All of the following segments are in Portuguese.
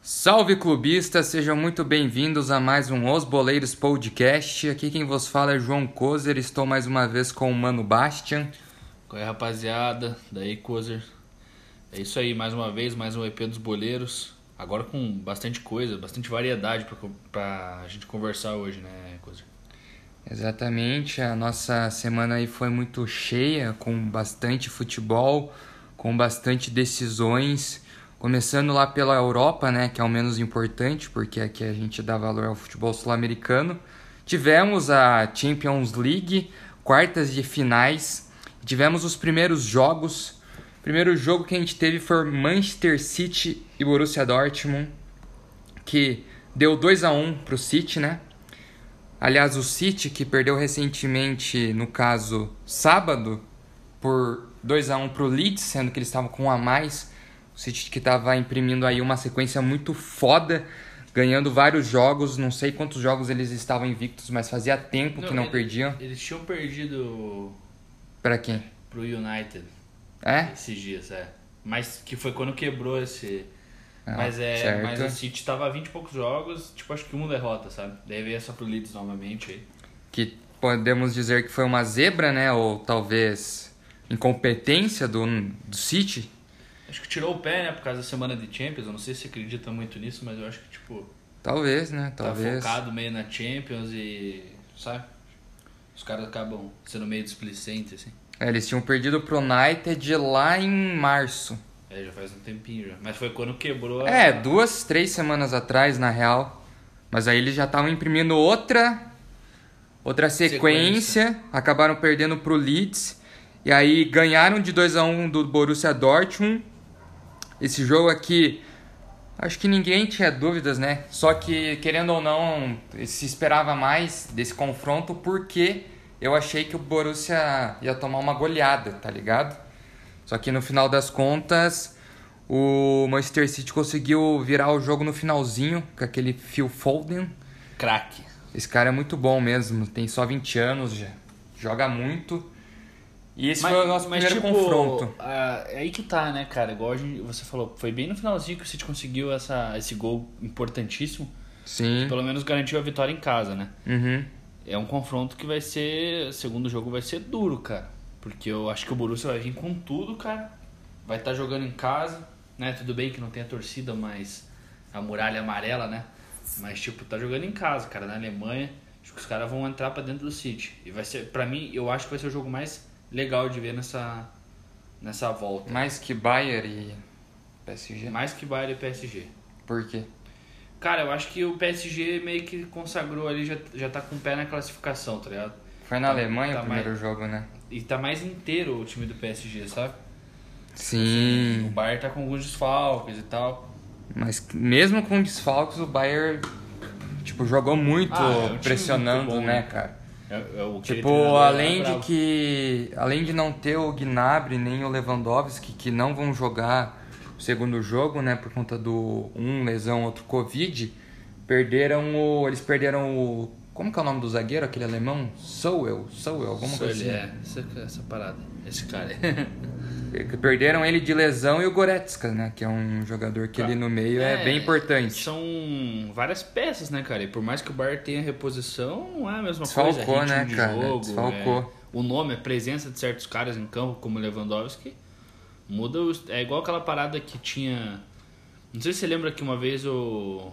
Salve clubistas, sejam muito bem-vindos a mais um Os Boleiros Podcast. Aqui quem vos fala é João Kozer, estou mais uma vez com o Mano Bastian. Qual é, rapaziada? Daí, Kozer. É isso aí, mais uma vez, mais um EP dos Boleiros. Agora com bastante coisa, bastante variedade pra, pra gente conversar hoje, né, Kozer? Exatamente, a nossa semana aí foi muito cheia, com bastante futebol, com bastante decisões. Começando lá pela Europa, né, que é o menos importante, porque aqui a gente dá valor ao futebol sul-americano. Tivemos a Champions League, quartas de finais. Tivemos os primeiros jogos. O primeiro jogo que a gente teve foi Manchester City e Borussia Dortmund, que deu 2 a 1 para o City, né? Aliás, o City que perdeu recentemente, no caso, sábado, por 2 a 1 para o Leeds, sendo que eles estavam com um a mais. O City que estava imprimindo aí uma sequência muito foda, ganhando vários jogos. Não sei quantos jogos eles estavam invictos, mas fazia tempo que não ele- perdiam. Eles tinham perdido Pra quem? pro United É? esses dias, é. Mas que foi quando quebrou esse. Ah, mas é. certo. Mas o City tava a 20 e poucos jogos, tipo, acho que uma derrota, sabe? Daí veio essa pro Leeds novamente aí. Que podemos dizer que foi uma zebra, né? Ou talvez incompetência do, do City. Acho que tirou o pé, né, por causa da semana de Champions. Eu não sei se você acredita muito nisso, mas eu acho que, tipo, Talvez, né? tá Talvez. focado meio na Champions e. sabe? Os caras acabam sendo meio displicentes, assim. É, eles tinham perdido pro United lá em março. É, já faz um tempinho já. Mas foi quando quebrou a. É, duas, três semanas atrás, na real. Mas aí eles já estavam imprimindo outra outra sequência, Sequência. acabaram perdendo pro Leeds e aí ganharam de 2 a 1 do Borussia Dortmund. Esse jogo aqui acho que ninguém tinha dúvidas, né? Só que querendo ou não, se esperava mais desse confronto porque eu achei que o Borussia ia tomar uma goleada, tá ligado? Só que no final das contas, o Manchester City conseguiu virar o jogo no finalzinho com aquele Phil Foden. Craque. Esse cara é muito bom mesmo, tem só 20 anos, já joga muito. E esse foi o nosso primeiro tipo, confronto. ah, é aí que tá, né, cara? Igual gente- você falou, foi bem no finalzinho que o City conseguiu essa, esse gol importantíssimo. Sim. Pelo menos garantiu a vitória em casa, né? Uhum. É um confronto que vai ser. Segundo jogo vai ser duro, cara. Porque eu acho que o Borussia vai vir com tudo, cara. Vai estar jogando em casa, né? Tudo bem que não tem a torcida, mas a muralha amarela, né? Mas, tipo, tá jogando em casa, cara, na Alemanha. Acho que os caras vão entrar pra dentro do City. E vai ser, pra mim, eu acho que vai ser o jogo mais legal de ver nessa, nessa volta. Mais que Bayern e PSG. Mais que Bayern e PSG. Por quê? Cara, eu acho que o PSG meio que consagrou ali, já, já tá com o pé na classificação, tá ligado? Foi na Tá- Alemanha tá o primeiro jogo, né? E tá mais inteiro o time do PSG, sabe? O Sim. Bayern tá com alguns desfalques e tal. Mas mesmo com desfalques, o Bayern tipo, jogou muito Ah, é um pressionando, muito bom, né, né? cara? É, é o aquele Tipo, é além de que. Além de não ter o Gnabry nem o Lewandowski, que não vão jogar o segundo jogo, né? Por conta do um lesão, outro Covid, perderam o. Eles perderam o. Como que é o nome do zagueiro, aquele alemão? Sowell, Sowell, alguma Isso coisa ele assim. é, essa, essa parada. Esse cara. Que Perderam ele de lesão e o Goretzka, né? Que é um jogador que ali no meio é, bem importante. São várias peças, né, cara? E por mais que o Bayern tenha reposição, não é a mesma Desfalcou, coisa. ritmo né, de cara? Jogo, Desfalcou. é- o nome, a presença de certos caras em campo, como o Lewandowski, muda. os- é igual aquela parada que tinha. Não sei se você lembra que uma vez o.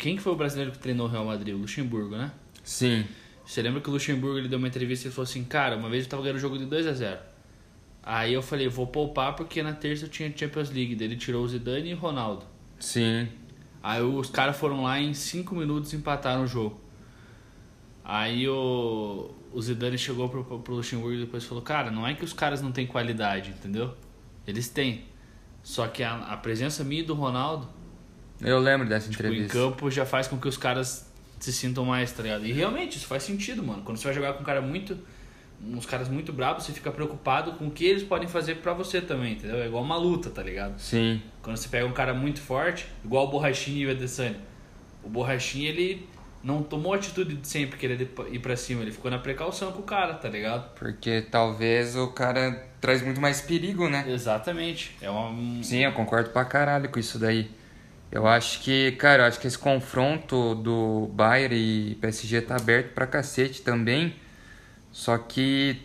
quem que foi o brasileiro que treinou o Real Madrid? O Luxemburgo, né? Sim. Você lembra que o Luxemburgo ele deu uma entrevista e falou assim: Cara, uma vez eu tava ganhando o jogo de 2 a 0 Aí eu falei: Vou poupar porque na terça eu tinha Champions League. Daí ele tirou o Zidane e o Ronaldo. Sim. Aí os caras foram lá e em 5 minutos empataram o jogo. Aí o, o Zidane chegou pro, pro Luxemburgo e depois falou: Cara, não é que os caras não têm qualidade, entendeu? Eles têm. Só que a, a presença minha e do Ronaldo Eu lembro dessa tipo, em entrevista. campo já faz com que os caras se sintam mais, tá ligado? E realmente, isso faz sentido, mano. Quando você vai jogar com um cara muito. uns caras muito bravos, você fica preocupado com o que eles podem fazer pra você também, entendeu? É igual uma luta, tá ligado? Sim. Quando você pega um cara muito forte, igual o Borrachinha e o Adesanya. O Borrachinha, ele não tomou a atitude de sempre querer ir pra cima, ele ficou na precaução com o cara, tá ligado? Porque talvez o cara traz muito mais perigo, né? Exatamente. É uma... Sim, eu concordo pra caralho com isso daí. Eu acho que, cara, eu acho que esse confronto do Bayern e PSG tá aberto pra cacete também. Só que,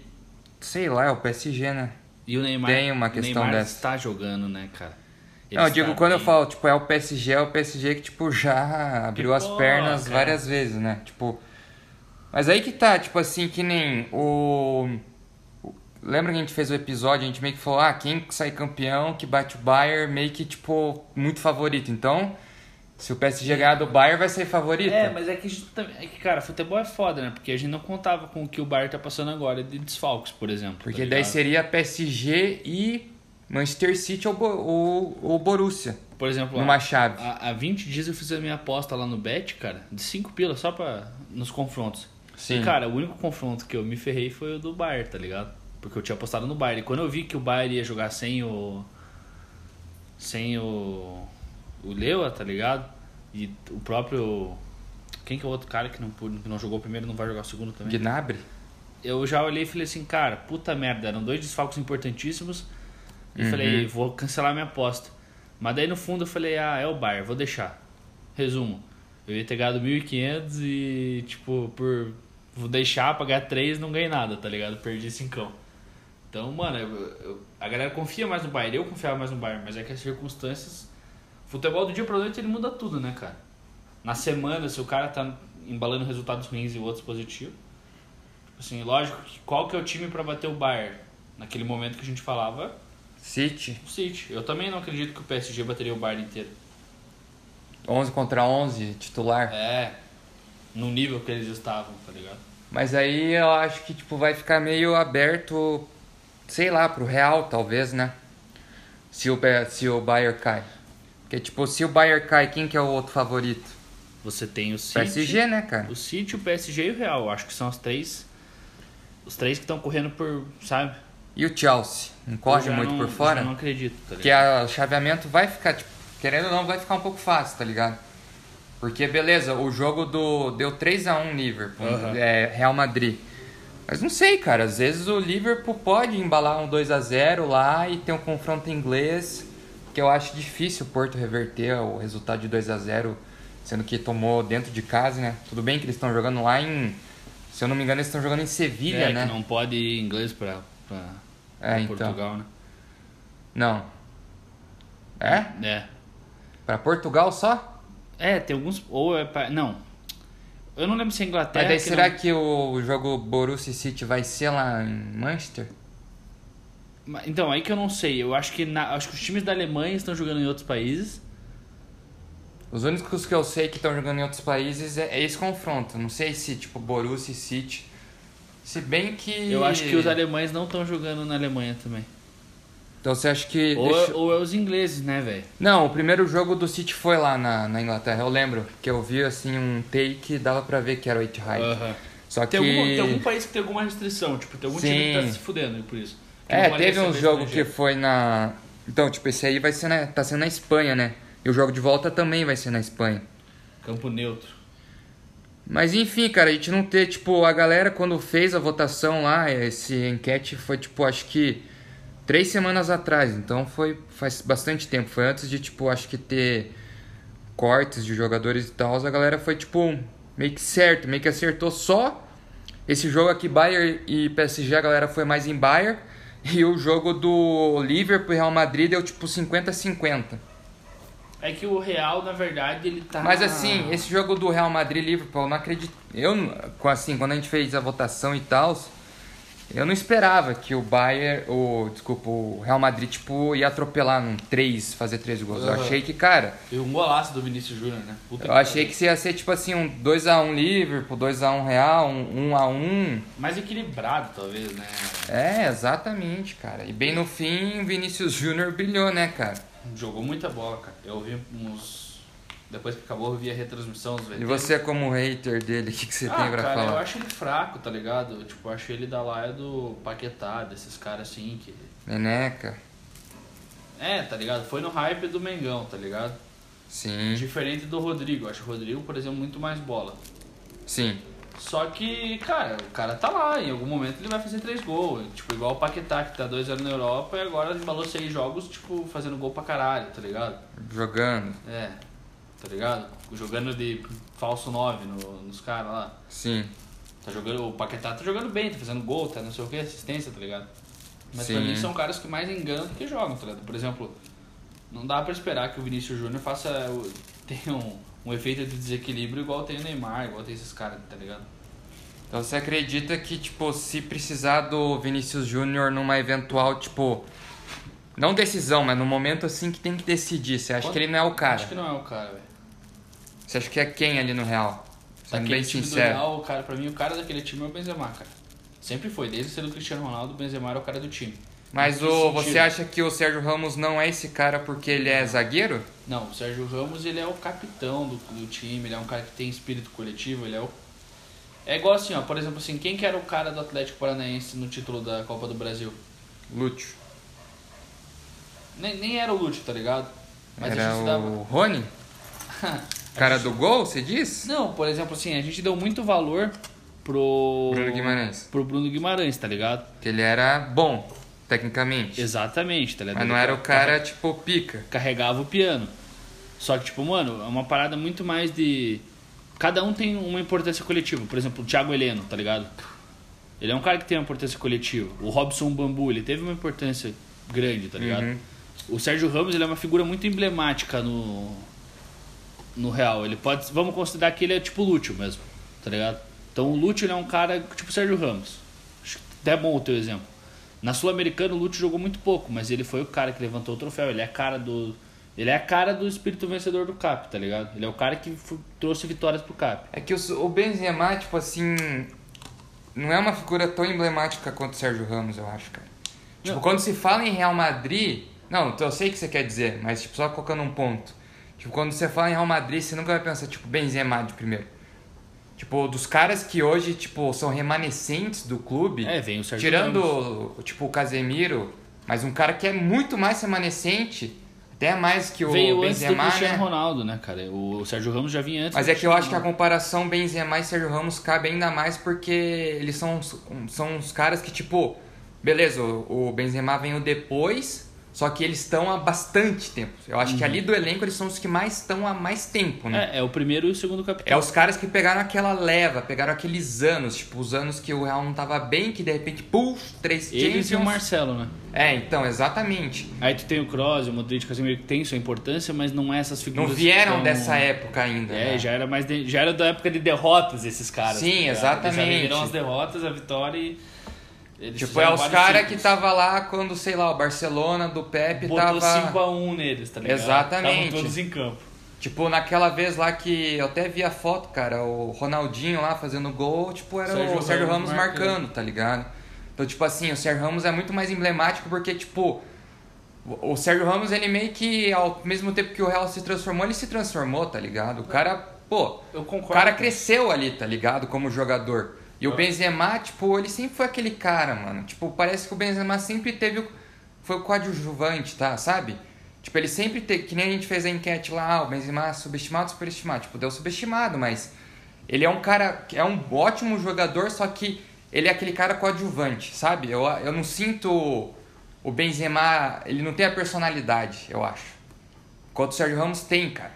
sei lá, é o PSG, né? E o Neymar, Tem uma questão o Neymar dessa. está jogando, né, cara? Ele Não, eu digo, quando eu bem. falo, tipo, é o PSG, é o PSG que, tipo, já abriu as pô, pernas cara. várias vezes, né? Tipo. Mas aí que tá, tipo assim, que nem o. Lembra que a gente fez o episódio, a gente meio que falou, ah, quem sai campeão, que bate o Bayern, meio que, tipo, muito favorito. Então, se o PSG ganhar do Bayern, vai ser favorito. É, mas é que, a gente também- é que, cara, futebol é foda, né? Porque a gente não contava com o que o Bayern tá passando agora de desfalques, por exemplo. Porque tá daí seria PSG e Manchester City ou, ou, ou Borussia, Por exemplo, numa chave. há, há 20 dias eu fiz a minha aposta lá no Bet, cara, de 5 pilas só pra, nos confrontos. Sim. E, cara, o único confronto que eu me ferrei foi o do Bayern, tá ligado? Porque eu tinha apostado no Bayern. E quando eu vi que o Bayern ia jogar sem o. Sem o. O Lewa, tá ligado? E o próprio. Quem que é o outro cara que não, que não jogou o primeiro e não vai jogar o segundo também? Gnabry? eu já olhei e falei assim, cara, puta merda, eram dois desfalques importantíssimos. E Uhum. falei, vou cancelar minha aposta. Mas daí no fundo eu falei, ah, é o Bayern, vou deixar. Resumo, eu ia ter ganhado 1.500 e, tipo, por vou deixar, pagar 3, não ganhei nada, tá ligado? Perdi 5. Então, mano, eu- eu- a galera confia mais no Bayern, eu confiava mais no Bayern, mas é que as circunstâncias... Futebol do dia pra noite ele muda tudo, né, cara? Na semana, se o cara tá embalando resultados ruins e outros positivos, Assim, lógico que qual que é o time pra bater o Bayern? Naquele momento que a gente falava, City? o City. Eu também não acredito que o PSG bateria o Bayern inteiro. 11 contra 11, titular. É, no nível que eles estavam, tá ligado? Mas aí eu acho que tipo vai ficar meio aberto, sei lá, pro Real talvez, né? Se o se o Bayern cai. Porque tipo, se o Bayern cai, quem que é o outro favorito? Você tem o City, PSG, né, cara? o City, o PSG e o Real. Eu Acho que são os três, os três que estão correndo por, sabe? E o Chelsea? Não Eu corre muito não- por eu fora? já não acredito, tá Porque ligado? o chaveamento vai ficar, tipo, querendo ou não, vai ficar um pouco fácil, tá ligado? Porque, beleza, o jogo do deu 3x1 Liverpool, Aham. é, Real Madrid. Mas não sei, cara, às vezes o Liverpool pode embalar um 2x0 lá e ter um confronto inglês, que eu acho difícil o Porto reverter o resultado de 2x0, sendo que tomou dentro de casa, né? Tudo bem que eles estão jogando lá em, se eu não me engano, eles estão jogando em Sevilha, é, né? que não pode ir inglês pra, pra, É, pra então. Portugal, né? Não. É? É. Pra Portugal só? É, tem alguns. Ou é pra. Não. Eu não lembro se é Inglaterra. Mas daí que será não- que o jogo Borussia City vai ser lá em Manchester? Então, aí que eu não sei. Eu acho que, na... acho que os times da Alemanha estão jogando em outros países. Os únicos que eu sei que estão jogando em outros países é, é esse confronto. Não sei se, tipo, Borussia City. Se bem que. Eu acho que os alemães não estão jogando na Alemanha também. Então você acha que. Ou, deixa- ou é os ingleses, né, velho? Não, o primeiro jogo do City foi lá na, na Inglaterra. Eu lembro que eu vi assim um take e dava pra ver que era o Etihad. Só que. Tem, algum, tem algum país que tem alguma restrição, tipo, tem algum time que Sim. tá se fudendo por isso. Que É, teve um jogo que foi na. Então, tipo, esse aí vai ser na. tá sendo na Espanha, né? E o jogo de volta também vai ser na Espanha. Campo neutro. Mas enfim, cara, a gente não ter, tipo, a galera quando fez a votação lá, esse enquete foi, tipo, acho que três semanas atrás, então foi faz bastante tempo. Foi antes de, tipo, acho que ter cortes de jogadores e tal, a galera foi, tipo, meio que certo, meio que acertou só esse jogo aqui, Bayern e PSG, a galera foi mais em Bayern, e o jogo do Liverpool e Real Madrid deu, tipo, 50-50. É que o Real, na verdade, ele tá. Mas assim, esse jogo do Real Madrid e Liverpool, eu não acredito. Eu, assim, quando a gente fez a votação e tal, eu não esperava que o Bayern, o, desculpa, o Real Madrid, tipo, ia atropelar num 3, fazer 3 gols. Eu Aham. achei que, cara, E um golaço do Vinícius Júnior, né? Puta eu achei que ia ser tipo assim, um 2x1 Liverpool, 2x1 Real, um 1x1. Mais equilibrado, talvez, né? É, exatamente, cara. E bem no fim, o Vinícius Júnior brilhou, né, cara? Jogou muita bola, cara. Eu vi uns. Depois que acabou, eu vi a retransmissão dos E VTs. você, como hater dele, o que, que você ah, tem pra cara, eu falar? acho ele fraco, tá ligado? Tipo, eu acho ele da laia do Paquetá, desses caras assim que. Neneca, É, tá ligado? Foi no hype do Mengão, tá ligado? sim. Diferente do Rodrigo. Eu acho o Rodrigo, por exemplo, muito mais bola. Sim. Só que, cara, o cara tá lá, em algum momento ele vai fazer três gols. Tipo, igual o Paquetá, que tá dois anos na Europa e agora embalou seis jogos, tipo, fazendo gol pra caralho, tá ligado? Jogando. É, tá ligado? Jogando de falso 9 no, nos caras lá. Sim. Tá jogando, o Paquetá tá jogando bem, tá fazendo gol, tá não sei o que, assistência, tá ligado? Mas pra Sim. mim são caras que mais enganam do que jogam, tá ligado? Por exemplo, não dá pra esperar que o Vinícius Júnior faça. tenha um, um efeito de desequilíbrio igual tem o Neymar, igual tem esses caras, tá ligado? Então você acredita que, tipo, se precisar do Vinícius Júnior numa eventual, tipo. Não decisão, mas no momento assim que tem que decidir, você acha que ele não é o cara? Acho que não é o cara, velho. Você acha que é quem ali no Real? Sendo Daquele bem time do sincero. Real, o cara, pra mim, o cara daquele time é o Benzema, cara. Sempre foi, desde ser do Cristiano Ronaldo, o Benzema era o cara do time. Mas o, sentido? você acha que o Sérgio Ramos não é esse cara porque ele é zagueiro? Não, o Sérgio Ramos, ele é o capitão do, do time, ele é um cara que tem espírito coletivo, ele é o... É igual assim, ó, por exemplo, assim, quem que era o cara do Atlético Paranaense no título da Copa do Brasil? Lúcio. Nem, nem era o Lúcio, tá ligado? a Era gente o dava... Rony? Cara do gol, você diz? Não, por exemplo, assim, a gente deu muito valor pro... Bruno Guimarães. Pro Bruno Guimarães, tá ligado? Que ele era bom, tecnicamente. Exatamente, tá ligado? Mas não era o cara, tipo, pica. carregava o piano. Só que, tipo, mano, é uma parada muito mais de. Cada um tem uma importância coletiva. Por exemplo, o Thiago Heleno, tá ligado? Ele é um cara que tem uma importância coletiva. O Robson Bambu, ele teve uma importância grande, tá ligado? Uhum. O Sérgio Ramos, ele é uma figura muito emblemática no. No Real. Ele pode. Vamos considerar que ele é tipo Lúcio mesmo, tá ligado? Então o Lúcio ele é um cara tipo o Sérgio Ramos. Acho que até é bom o teu exemplo. Na Sul-Americana o Lúcio jogou muito pouco, mas ele foi o cara que levantou o troféu. Ele é a cara do. Ele é a cara do espírito vencedor do Cap, tá ligado? Ele é o cara que trouxe vitórias pro Cap. É que o, o Benzema, tipo assim, não é uma figura tão emblemática quanto o Sérgio Ramos, eu acho, cara. Tipo, Não. quando se fala em Real Madrid, não, eu sei o que você quer dizer, mas tipo, só colocando um ponto. Tipo, quando você fala em Real Madrid, você nunca vai pensar, tipo, Benzema de primeiro. Tipo, dos caras que hoje, tipo, são remanescentes do clube, É, vem o Sérgio tirando, Ramos. tipo, o Casemiro, mas um cara que é muito mais remanescente, até mais que o Veio antes do Benzema, Cristiano né? Ronaldo, né, cara? O Sérgio Ramos já vinha antes Mas é que eu acho que a comparação Benzema e Sérgio Ramos cabe ainda mais porque eles são, uns- são uns caras que, tipo, beleza, o Benzema veio depois, só que eles estão há bastante tempo. Eu acho que ali do elenco eles são os que mais estão há mais tempo, né? É, é o primeiro e o segundo capitão. É os caras que pegaram aquela leva, pegaram aqueles anos, tipo, os anos que o Real não tava bem, que de repente, puf, três Eles e o Champions. Marcelo, né? É, então, exatamente. Aí tu tem o Kroos, o Modric, o Casemiro que tem sua importância, mas não é essas figuras Não vieram tão- dessa época ainda. É, né? já era mais de- já era da época de derrotas esses caras. Sim, tá exatamente. Eles já viram as derrotas, a vitória e eles Tipo, é os caras que tava lá quando, sei lá, o Barcelona do Pepe botou tava. 5x1 neles, tá ligado? Exatamente. Estavam todos em campo. Tipo, naquela vez lá que eu até vi a foto, cara, o Ronaldinho lá fazendo gol, tipo, era Sérgio o Sérgio Ramos, Ramos marcando, marcando. tá ligado? Então, tipo assim, o Sérgio Ramos é muito mais emblemático porque, tipo, o o Sérgio Ramos, ele meio que, ao mesmo tempo que o Real se transformou, ele se transformou, tá ligado? O cara, pô, Eu o cara cresceu ali, tá ligado? Como jogador. E o. Benzema, tipo, ele sempre foi aquele cara, mano. Tipo, parece que o Benzema sempre teve o... Foi o coadjuvante, tá? Sabe? Tipo, ele sempre teve... Que nem a gente fez a enquete lá, ah, o Benzema subestimado, superestimado. Tipo, deu subestimado, mas... Ele é um cara... É um ótimo jogador, só que ele é aquele cara coadjuvante, sabe? Eu, eu não sinto... O Benzema... Ele não tem a personalidade, eu acho. Enquanto o Sérgio Ramos tem, cara.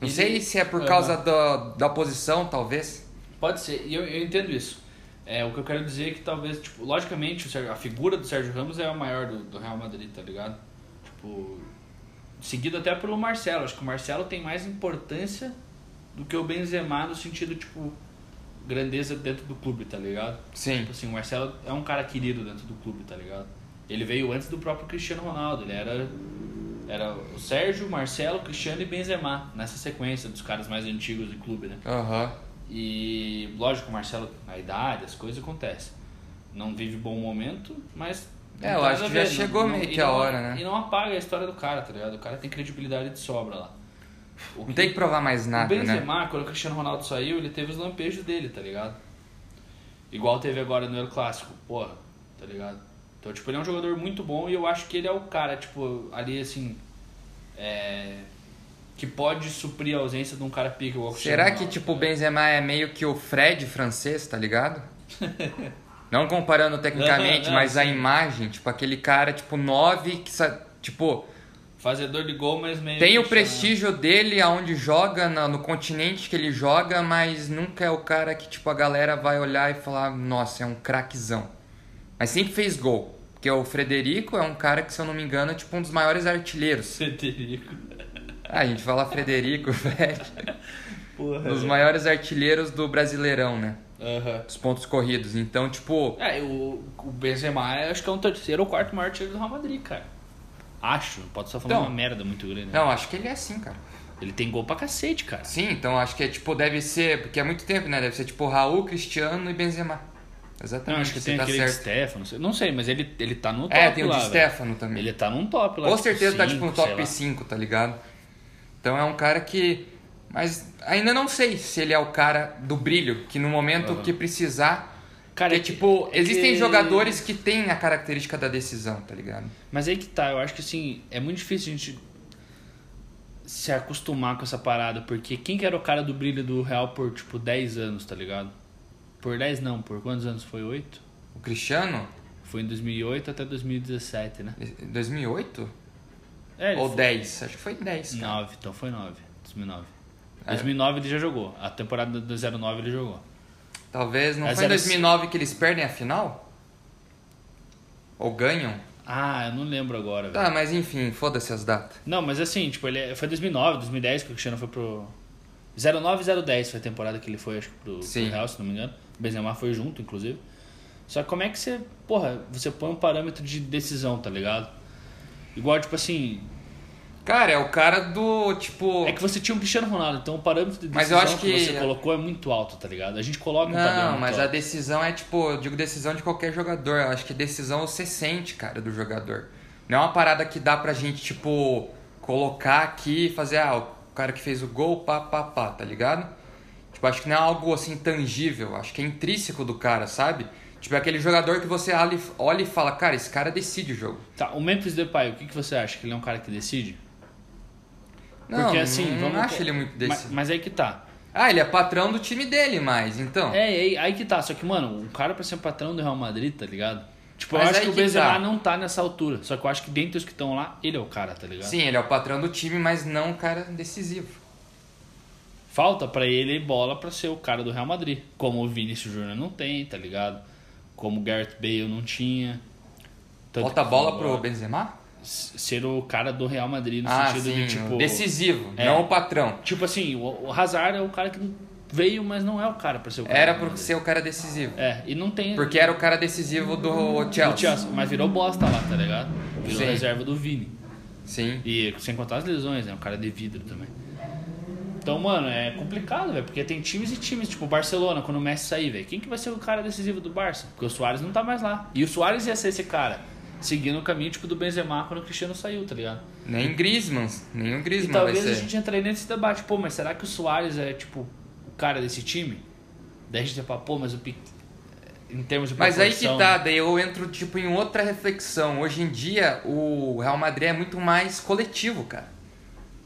Não Ele- sei se é por Aham. causa da, da posição, talvez. Pode ser, e eu, eu entendo isso. É, o que eu quero dizer é que talvez, tipo, logicamente, Sérgio- a figura do Sérgio Ramos é a maior do, do Real Madrid, tá ligado? Tipo, seguido até pelo Marcelo. Acho que o Marcelo tem mais importância do que o Benzema no sentido, tipo, grandeza dentro do clube, tá ligado? Sim. Tipo assim, o Marcelo é um cara querido dentro do clube, tá ligado? Ele veio antes do próprio Cristiano Ronaldo, ele era era o Sérgio, Marcelo, Cristiano e Benzema, nessa sequência dos caras mais antigos do clube, né? Aham. E lógico, o Marcelo, a idade, as coisas acontecem. Não vive bom momento, mas. É, não eu acho que já chegou não- meio e que a não- hora, né? E não apaga a história do cara, tá ligado? O cara tem credibilidade de sobra lá. O Não tem que provar mais o nada, né? Benzema, quando o Cristiano Ronaldo saiu, ele teve os lampejos dele, tá ligado? Igual teve agora no El Clássico, porra, tá ligado? Então, tipo, ele é um jogador muito bom e eu acho que ele é o cara, tipo, ali assim. É. que pode suprir a ausência de um cara pica igual Será que, tipo, o tá Benzema é meio que o Fred francês, tá ligado? Não comparando tecnicamente, Não, não, mas a sim. imagem, tipo, aquele cara, tipo, 9, que, tipo, Fazedor de gol, mas meio. tem o Cristiano. prestígio dele aonde joga, na- no continente que ele joga, mas nunca é o cara que, tipo, a galera vai olhar e falar, nossa, é um craquezão. Mas sempre fez gol. Porque o Frederico é um cara que, se eu não me engano, é tipo um dos maiores artilheiros. Frederico. Ah, a gente fala Frederico, velho. Porra. Dos maiores artilheiros do Brasileirão, né? Aham. Dos pontos corridos. Então, tipo, É, o, o Benzema é, acho que é um terceiro ou quarto maior artilheiro do Real Madrid, cara. Acho, pode estar falando Então, uma merda muito grande. né? não, acho que ele é assim, cara. Ele tem gol pra cacete, cara. Sim, então acho que é tipo, deve ser, porque é muito tempo, né? Deve ser tipo Raul, Cristiano e Benzema. Exatamente. Não, acho que tem tá aquele de certo. Stefano, não sei, mas ele, ele tá no top É, tem o lá, de velho. Stefano também. Ele tá num top lá. Com tipo, certeza tá cinco, tipo no top lá. 5, tá ligado? Então é um cara que. Mas ainda não sei se ele é o cara do brilho, que no momento Aham. que precisar. Cara, é que- tipo, é existem que- jogadores que têm a característica da decisão, tá ligado? Mas aí que tá, eu acho que assim, é muito difícil a gente se acostumar com essa parada, porque quem que era o cara do brilho do Real por, tipo, 10 anos, tá ligado? Por 10 não, por quantos anos foi? 8? O Cristiano, Foi em 2008 até 2017, né? 2008? É, Ou foi- 10? Acho que foi 10. Cara. 9, então foi 9, 2009. É. 2009 ele já jogou, a temporada do 09 ele jogou. Talvez não Mas foi em era 2009 que eles perdem a final? Ou ganham? Ah, eu não lembro agora, velho. Tá, mas enfim, foda-se as datas. Não, mas assim, tipo, ele é- foi 2009, 2010 que o Cristiano foi pro 09 e 010 foi a temporada que ele foi, acho que pro, pro Sim. Real, se não me engano. O Benzema foi junto, inclusive. Só que como é que você, porra, você põe um parâmetro de decisão, tá ligado? Igual, tipo assim, Cara, é o cara do, tipo... é que você tinha um Cristiano Ronaldo, então o parâmetro de decisão Mas eu acho que... que- você colocou é muito alto, tá ligado? A gente coloca um Não, mas a alto. decisão é tipo, eu digo decisão de qualquer jogador. Eu acho que decisão você sente, cara, do jogador. Não é uma parada que dá pra gente, tipo, colocar aqui e fazer, ah, o cara que fez o gol, pá, pá, pá, tá ligado? Tipo, acho que não é algo assim tangível, acho que é intrínseco do cara, sabe? Tipo, é aquele jogador que você olha e- fala, cara, esse cara decide o jogo. Tá, o Memphis Depay, o que, que você acha? Que ele é um cara que decide? Não, Porque assim, não, vamos... acho ele muito mas, decisivo. mas aí que tá. Ah, ele é patrão do time dele, mas então. É, aí, aí que tá. Só que, mano, um cara pra ser patrão do Real Madrid, tá ligado? Tipo, eu Mas acho aí que o Benzema tá. não tá nessa altura. Só que eu acho que dentre os que estão lá, ele é o cara, tá ligado? Sim, ele é o patrão do time, mas não um cara decisivo. Falta pra ele bola pra ser o cara do Real Madrid. Como o Vinícius Júnior não tem, tá ligado? Como o Gareth Bale não tinha. Tanto Bota a bola pro. Benzema? Ser o cara do Real Madrid no ah, sentido sim, de, tipo... decisivo, É. não o patrão. Tipo assim, o, Hazard é o cara que veio, mas não é o cara pra ser o cara Era Real ser o cara decisivo. É, e não tem... Porque era o cara decisivo do do Chelsea. Chelsea, mas virou bosta lá, tá ligado? Virou Sim. reserva do Vini. Sim. E sem contar as lesões, né? Um cara de vidro também. Então, mano, é complicado, velho. Porque tem times e times, tipo o Barcelona, quando o Messi sair, velho. Quem que vai ser o cara decisivo do Barça? Porque o Soares não tá mais lá. E o Soares ia ser esse cara, seguindo o caminho, tipo, do Benzema quando o Cristiano saiu, tá ligado? Nem Griezmann, nem o E Griezmann vai talvez ser. a gente entraria nesse debate. Pô, mas será que o Soares é, tipo, o cara desse time? Daí a gente ia falar, pô, mas o Pique... Em termos de Mas aí que tá, daí eu entro tipo em outra reflexão. Hoje em dia o Real Madrid é muito mais coletivo, cara.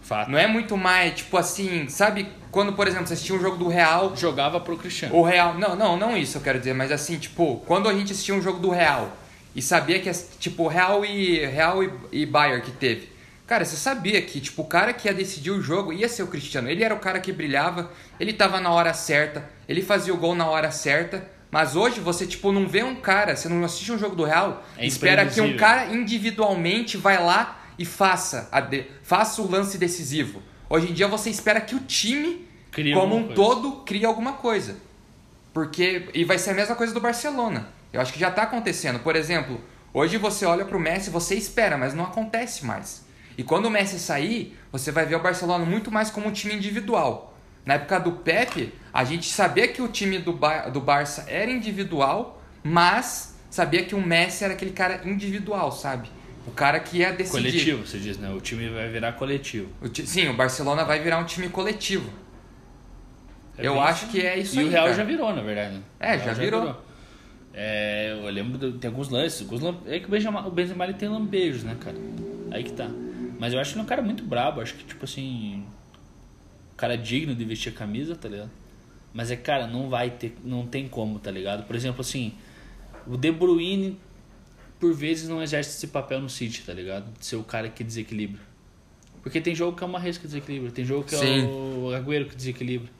Fato. Não é muito mais, tipo assim, sabe quando, por exemplo, você assistia um jogo do Real, Jogava pro Cristiano. o Real, não, não, não isso eu quero dizer, mas assim, tipo, quando a gente assistia um jogo do Real e sabia que tipo Real e Real e, e Bayern que teve. Cara, você sabia que tipo o cara que ia decidir o jogo ia ser o Cristiano. Ele era o cara que brilhava, ele tava na hora certa, ele fazia o gol na hora certa. Mas hoje você tipo não vê um cara, você não assiste um jogo do Real, É espera que um cara individualmente vai lá e faça a de- faça o lance decisivo. Hoje em dia você espera que o time Cria como um coisa. todo crie alguma coisa. Porque e vai ser a mesma coisa do Barcelona. Eu acho que já tá acontecendo. Por exemplo, hoje você olha pro Messi, você espera, mas não acontece mais. E quando o Messi sair, você vai ver o Barcelona muito mais como um time individual. Na época do Pepe, a gente sabia que o time do, Bar do Barça era individual, mas sabia que o Messi era aquele cara individual, sabe? O cara que ia decidir. Coletivo, você diz, né? O time vai virar coletivo. O ti- Sim, o Barcelona vai virar um time coletivo. É Eu acho que é isso e aí. o Real cara. já virou, na verdade. É, Real já virou. É, eu lembro, de, tem alguns lances. Alguns é que o Benzema, o Benzema ele tem lambejos, né, cara? Aí que tá. Mas eu acho ele um cara muito brabo. Acho que, tipo assim. O cara é digno de vestir a camisa, tá ligado? Mas é, cara, não vai ter, não tem como, tá ligado? Por exemplo, assim, o De Bruyne por vezes não exerce esse papel no City, tá ligado? De ser o cara que desequilibra. Porque tem jogo que é uma Mahrez que desequilibra, tem jogo que Sim. é o Agüero que desequilibra.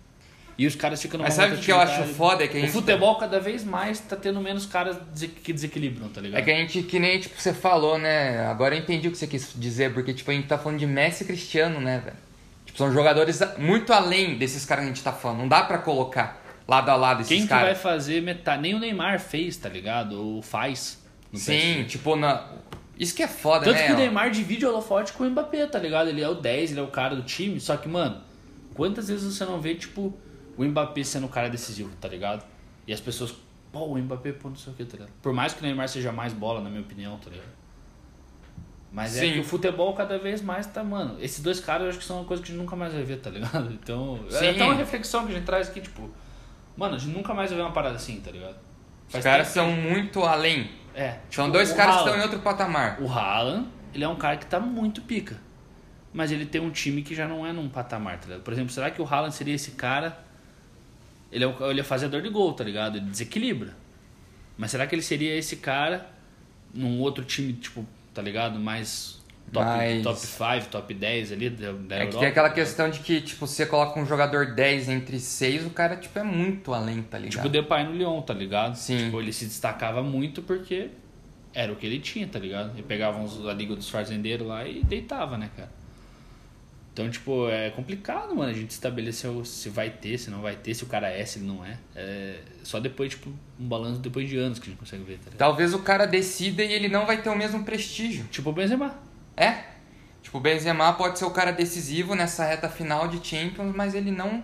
E os caras ficam numa Mas sabe o que eu acho foda? É que a gente... O futebol cada vez mais tá tendo menos caras que desequilibram, tá ligado? É que a gente, que nem tipo, você falou, né? Agora eu entendi o que você quis dizer, porque tipo, a gente tá falando de Messi e Cristiano, né, velho? Tipo, são jogadores muito além desses caras que a gente tá falando. Não dá pra colocar lado a lado esses caras. Quem que vai fazer metade? Nem o Neymar fez, tá ligado? Ou faz. Sim, PSG. tipo, na... isso que é foda, Tanto né? que o Neymar divide o holofote com o Mbappé, tá ligado? Ele é o 10, ele é o cara do time. Só que, mano, quantas vezes você não vê, tipo, o Mbappé sendo o cara decisivo, tá ligado? E as pessoas, pô, o Mbappé, pô, não sei o que, tá ligado? Por mais que o Neymar seja mais bola, na minha opinião, tá ligado? Mas é Sim. é que o futebol cada vez mais tá, mano. Esses dois caras eu acho que são uma coisa que a gente nunca mais vai ver, tá ligado? Então, é Sim. é até uma reflexão que a gente traz aqui, tipo, mano, a gente nunca mais vai ver uma parada assim, tá ligado? Faz Os caras são muito além. É. São dois caras Haaland, que estão em outro patamar. O Haaland, ele é um cara que tá muito pica. Mas ele tem um time que já não é num patamar, tá ligado? Por exemplo, será que o Haaland seria esse cara? Ele é, o, ele é fazedor de gol, tá ligado? Ele desequilibra. Mas será que ele seria esse cara num outro time, tipo, tá ligado? Mais top 5, top, five, top 10 ali da, da é Europa. Que tem aquela questão de que, tipo, você coloca um jogador 10 entre 6, o cara, tipo, é muito além, tá ligado? Tipo o Depay no Lyon, tá ligado? Sim. Tipo, ele se destacava muito porque era o que ele tinha, tá ligado? Ele pegava uns, a liga dos fazendeiros lá e deitava, né, cara? Então, tipo, é complicado, mano, a gente estabelecer se vai ter, se não vai ter, se o cara é, se ele não é. É só depois, tipo, um balanço depois de anos que a gente consegue ver, tá ligado? Talvez o cara decida e ele não vai ter o mesmo prestígio. Tipo o Benzema. É. Tipo, o Benzema pode ser o cara decisivo nessa reta final de Champions, mas ele não.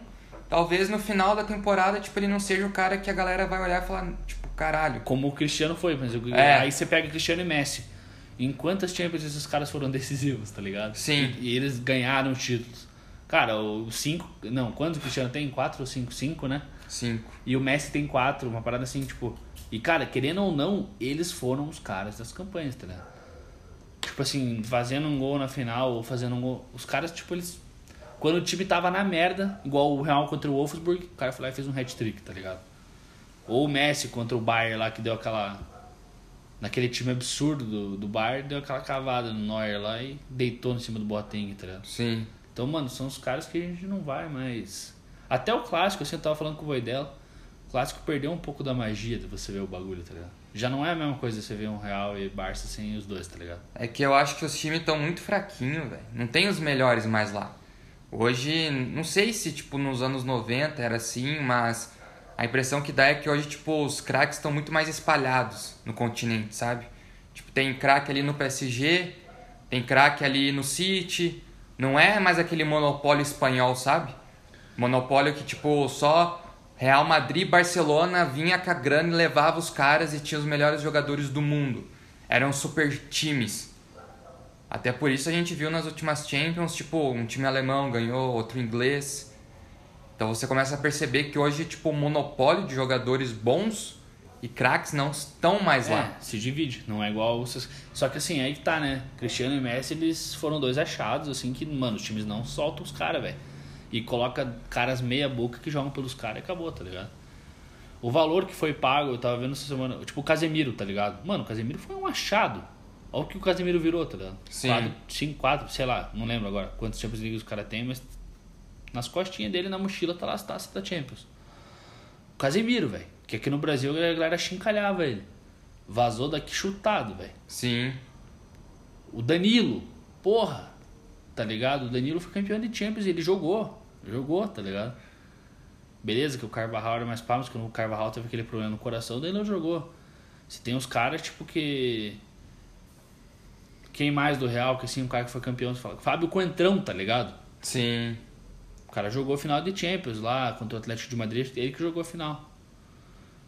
Talvez no final da temporada, tipo, ele não seja o cara que a galera vai olhar e falar, tipo, caralho. Como o Cristiano foi, mas eu... é. aí você pega Cristiano e Messi. Em quantas Champions esses caras foram decisivos, tá ligado? Sim. E, e eles ganharam títulos. Cara, o 5. Não, quantos o Cristiano tem? 4 ou 5? 5, né? 5. E o Messi tem 4, uma parada assim, tipo. E, cara, querendo ou não, eles foram os caras das campanhas, tá ligado? Tipo assim, fazendo um gol na final ou fazendo um gol. Os caras, tipo, eles. Quando o time tava na merda, igual o Real contra o Wolfsburg, o cara foi lá e fez um hat-trick, tá ligado? Ou o Messi contra o Bayern lá, que deu aquela. Naquele time absurdo do, do Bayern, deu aquela cavada no Neuer lá e deitou em cima do Boateng, tá ligado? Sim. Então, mano, são os caras que a gente não vai mais. Até o clássico, assim, eu tava falando com o Voidela. O clássico perdeu um pouco da magia de você ver o bagulho, tá ligado? Já não é a mesma coisa você ver um Real e Barça sem os dois, tá ligado? É que eu acho que os times estão muito fraquinhos, velho. Não tem os melhores mais lá. Hoje, não sei se, tipo, nos anos 90 era assim, mas a impressão que dá é que hoje, tipo, os craques estão muito mais espalhados no continente, sabe? Tipo, tem craque ali no PSG, tem craque ali no City. Não é mais aquele monopólio espanhol, sabe? Monopólio que, tipo, só Real Madrid Barcelona vinha com a grana e levava os caras e tinha os melhores jogadores do mundo. Eram super times. Até por isso a gente viu nas últimas Champions, tipo, um time alemão ganhou, outro inglês. Então você começa a perceber que hoje, tipo, o monopólio de jogadores bons e craques não estão mais é, lá. se divide, não é igual... Só que assim, aí que tá, né? Cristiano e Messi, eles foram dois achados, assim, que, mano, os times não soltam os caras, velho e coloca caras meia boca que jogam pelos caras e acabou, tá ligado? O valor que foi pago, eu tava vendo essa semana, tipo o Casemiro, tá ligado? Mano, o Casemiro foi um achado. Olha o que o Casemiro virou, tá ligado? Sim. 5, 4, sei lá, não lembro agora quantos Champions League os caras têm, mas nas costinhas dele, na mochila, tá lá as taças da Champions. O Casemiro, velho. Que aqui no Brasil a galera chincalhava ele. Vazou daqui chutado, velho. Sim. O Danilo, porra, tá ligado? O Danilo foi campeão de Champions ele jogou. Jogou, tá ligado? Beleza, que o Carvajal era mais palmas, que o Carvajal teve aquele problema no coração, daí não jogou. Você tem uns caras, tipo, que. Quem mais do Real, que assim, um cara que foi campeão, você fala. Fábio Coentrão, tá ligado? Sim. O cara jogou a final de Champions lá contra o Atlético de Madrid, ele que jogou a final.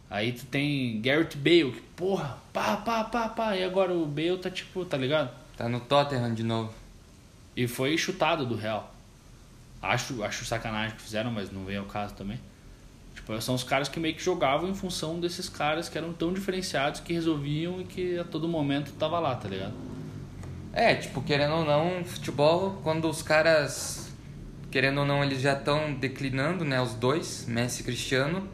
Aí tu tem Garrett Bale, que porra, pá, pá, pá, pá. E agora o Bale tá tipo, tá ligado? Tá no Tottenham de novo. E foi chutado do Real. Acho, acho sacanagem que fizeram, mas não vem ao caso também. Tipo, são os caras que meio que jogavam em função desses caras que eram tão diferenciados que resolviam e que a todo momento tava lá, tá ligado? É, tipo, querendo ou não, futebol, quando os caras querendo ou não, eles já estão declinando, né? Os dois, Messi e Cristiano.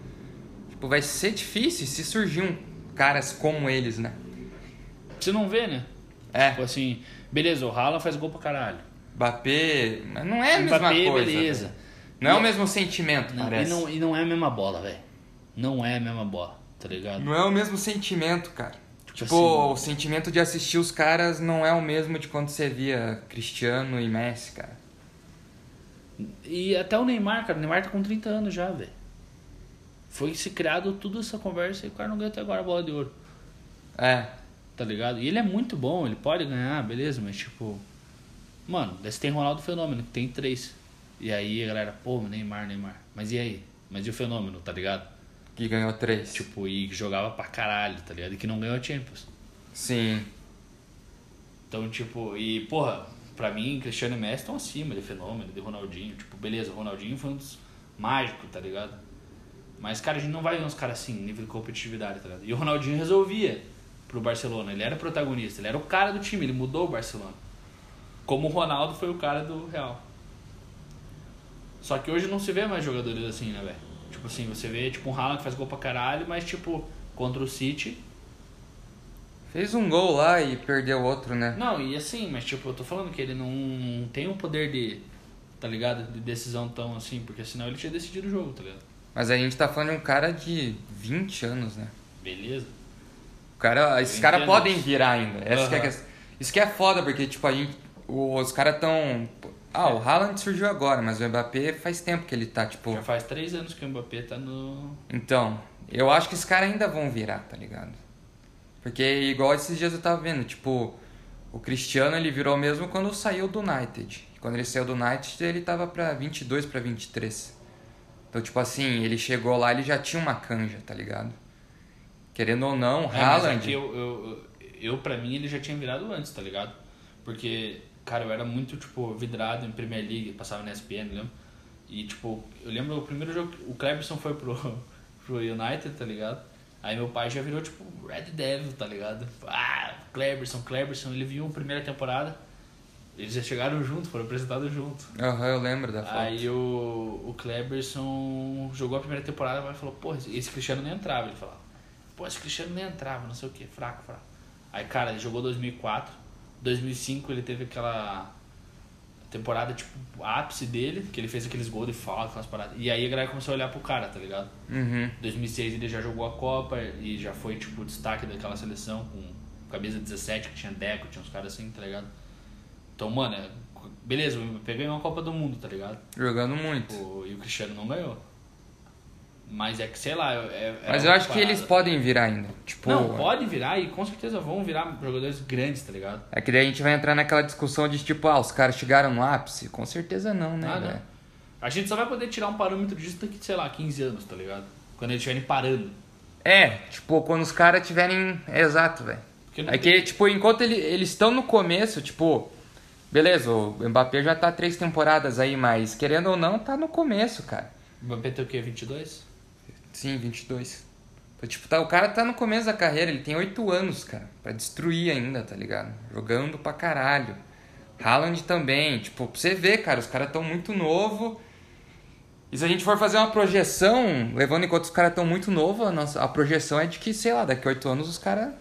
Tipo, vai ser difícil se surgir um caras como eles, né? Você não vê, né? É. Tipo assim, beleza, o Haaland faz gol pra caralho. Mbappé, mas não é a mesma Mbappé, coisa. beleza. velho. Não é o E- mesmo sentimento, Não, e, parece. não, e não é a mesma bola, velho. Não é a mesma bola, tá ligado? Não é o mesmo sentimento, cara. Tipo Tipo, assim- o sentimento de assistir os caras não é o mesmo de quando você via Cristiano e Messi, cara. E até o Neymar, cara, o Neymar tá com 30 anos já, velho. Foi se criado tudo essa conversa e o cara não ganhou até agora a bola de ouro, É. tá ligado? E ele é muito bom, ele pode ganhar, beleza, mas tipo. Mano, daí você tem Ronaldo Fenômeno, que tem três. E aí a galera, pô, Neymar, Neymar. Mas e aí? Mas e o Fenômeno, tá ligado? Que ganhou três. Tipo, e que jogava pra caralho, tá ligado? E que não ganhou a Champions. Sim. Então, tipo, e porra, pra mim, Cristiano e Messi estão acima de Fenômeno, de Ronaldinho. Tipo, beleza, o Ronaldinho foi um dos mágicos, tá ligado? Mas, cara, a gente não vai ver uns caras assim, nível de competitividade, tá ligado? E o Ronaldinho resolvia pro Barcelona, ele era protagonista, ele era o cara do time, ele mudou o Barcelona. Como o Ronaldo foi o cara do Real. Só que hoje não se vê mais jogadores assim, né, velho? Tipo assim, você vê tipo um Haaland que faz gol pra caralho, mas tipo, contra o City, Fez um gol lá e perdeu outro, né? Não, e assim, mas tipo, eu tô falando que ele não tem um poder de, tá ligado? De decisão tão assim, porque senão ele tinha decidido o jogo, tá ligado? Mas a gente tá falando de um cara de 20 anos, né? Beleza? O cara, esses caras podem virar ainda. Essa que é. Isso que é foda, porque, tipo, a gente. Os caras tão. Ah, o Haaland surgiu agora, mas o Mbappé faz tempo que ele tá, tipo. Já faz três anos que o Mbappé tá no. Então, eu acho que esses caras ainda vão virar, tá ligado? Porque, igual esses dias eu tava vendo, tipo, o Cristiano ele virou mesmo quando saiu do United. Quando ele saiu do United, ele tava pra 22 pra 23. Então, tipo assim, ele chegou lá, ele já tinha uma canja, tá ligado? Querendo ou não, É, é Haaland. eu, eu, eu, eu, pra mim, ele já tinha virado antes, tá ligado? Porque, cara, eu era muito, tipo, vidrado em Premier League, passava na ESPN, lembra? E, tipo, eu lembro o primeiro jogo, o Cleberson foi pro, pro United, tá ligado? Aí meu pai já virou, tipo, Red Devil, tá ligado? Ah, Cleberson, Cleberson, ele viu a primeira temporada, eles já chegaram juntos, foram apresentados juntos. Aham, eu lembro da foto. Aí o, o Cleberson jogou a primeira temporada mas falou, pô, esse, esse Cristiano nem entrava. Ele falava, pô, esse Cristiano nem entrava, não sei o que, fraco, fraco. Aí, cara, ele jogou 2004, 2005 ele teve aquela temporada, tipo, ápice dele, que ele fez aqueles gols de falta, aquelas paradas. E aí a galera começou a olhar pro cara, tá ligado? Uhum. 2006 ele já jogou a Copa e já foi, tipo, o destaque daquela seleção com camisa 17, que tinha Deco, tinha uns caras assim, tá ligado? Então, mano, é- beleza, o Mbappé ganhou a Copa do Mundo, tá ligado? Jogando muito. O- e o Cristiano não ganhou. Mas é que, sei lá, é, é Mas eu acho que parada. eles podem virar ainda. Tipo, Não, pode virar e com certeza vão virar jogadores grandes, tá ligado? É que daí a gente vai entrar naquela discussão de tipo, ah, os caras chegaram no ápice? Com certeza não, né, Ah, não. A gente só vai poder tirar um parâmetro disso daqui, sei lá, 15 anos, tá ligado? Quando eles estiverem parando. É, tipo, quando os caras tiverem. Exato, velho. É que, tipo, enquanto ele- eles estão no começo, tipo. Beleza, o Mbappé já tá três temporadas aí, mas querendo ou não, tá no começo, cara. O Mbappé tem o quê? 22? Sim, 22. Então, Tipo, tá, o cara tá no começo da carreira, ele tem oito anos, cara, pra destruir ainda, tá ligado? Jogando pra caralho. Haaland também, tipo, pra você ver, cara, os caras tão muito novo. E se a gente for fazer uma projeção, levando em conta os caras tão muito novo, a, nossa, a projeção é de que, sei lá, daqui a oito anos os caras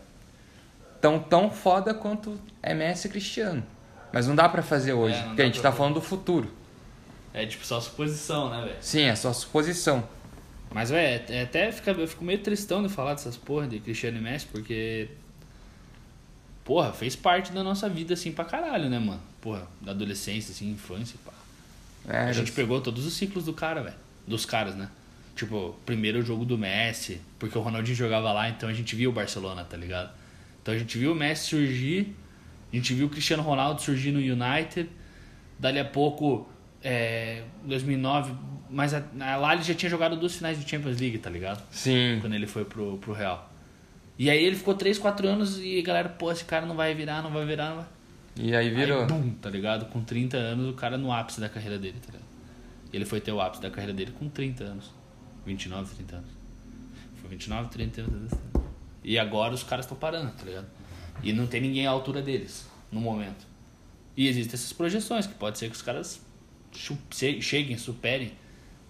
tão tão foda quanto é Messi e Cristiano. Mas não dá pra fazer hoje, É, porque a gente tá fazer. falando do futuro. É tipo só suposição, né, velho? Sim, é só suposição. Mas, velho, é- até fica, eu fico meio tristão de falar dessas porra de Cristiano e Messi, porque. Porra, fez parte da nossa vida, assim, pra caralho, né, mano? Porra, da adolescência, assim, infância, pá. É, A gente pegou todos os ciclos do cara, velho. Dos caras, né? Tipo, primeiro o jogo do Messi, porque o Ronaldinho jogava lá, então a gente viu o Barcelona, tá ligado? Então a gente viu o Messi surgir, a gente viu o Cristiano Ronaldo surgir no United, dali a pouco, é, 2009, mas a- lá ele já tinha jogado duas finais de Champions League, tá ligado? Sim. Quando ele foi pro, pro Real. E aí ele ficou 3, 4 anos e a galera, pô, esse cara não vai virar, não vai virar, não vai. E aí virou. Aí, bum, tá ligado? Com 30 anos, o cara no ápice da carreira dele, tá ligado? E ele foi ter o ápice da carreira dele com 30 anos. 29, 30 anos. Foi 29, 30 anos. E agora os caras estão parando, tá ligado? E não tem ninguém à altura deles, no momento. E existem essas projeções, que pode ser que os caras cheguem, superem.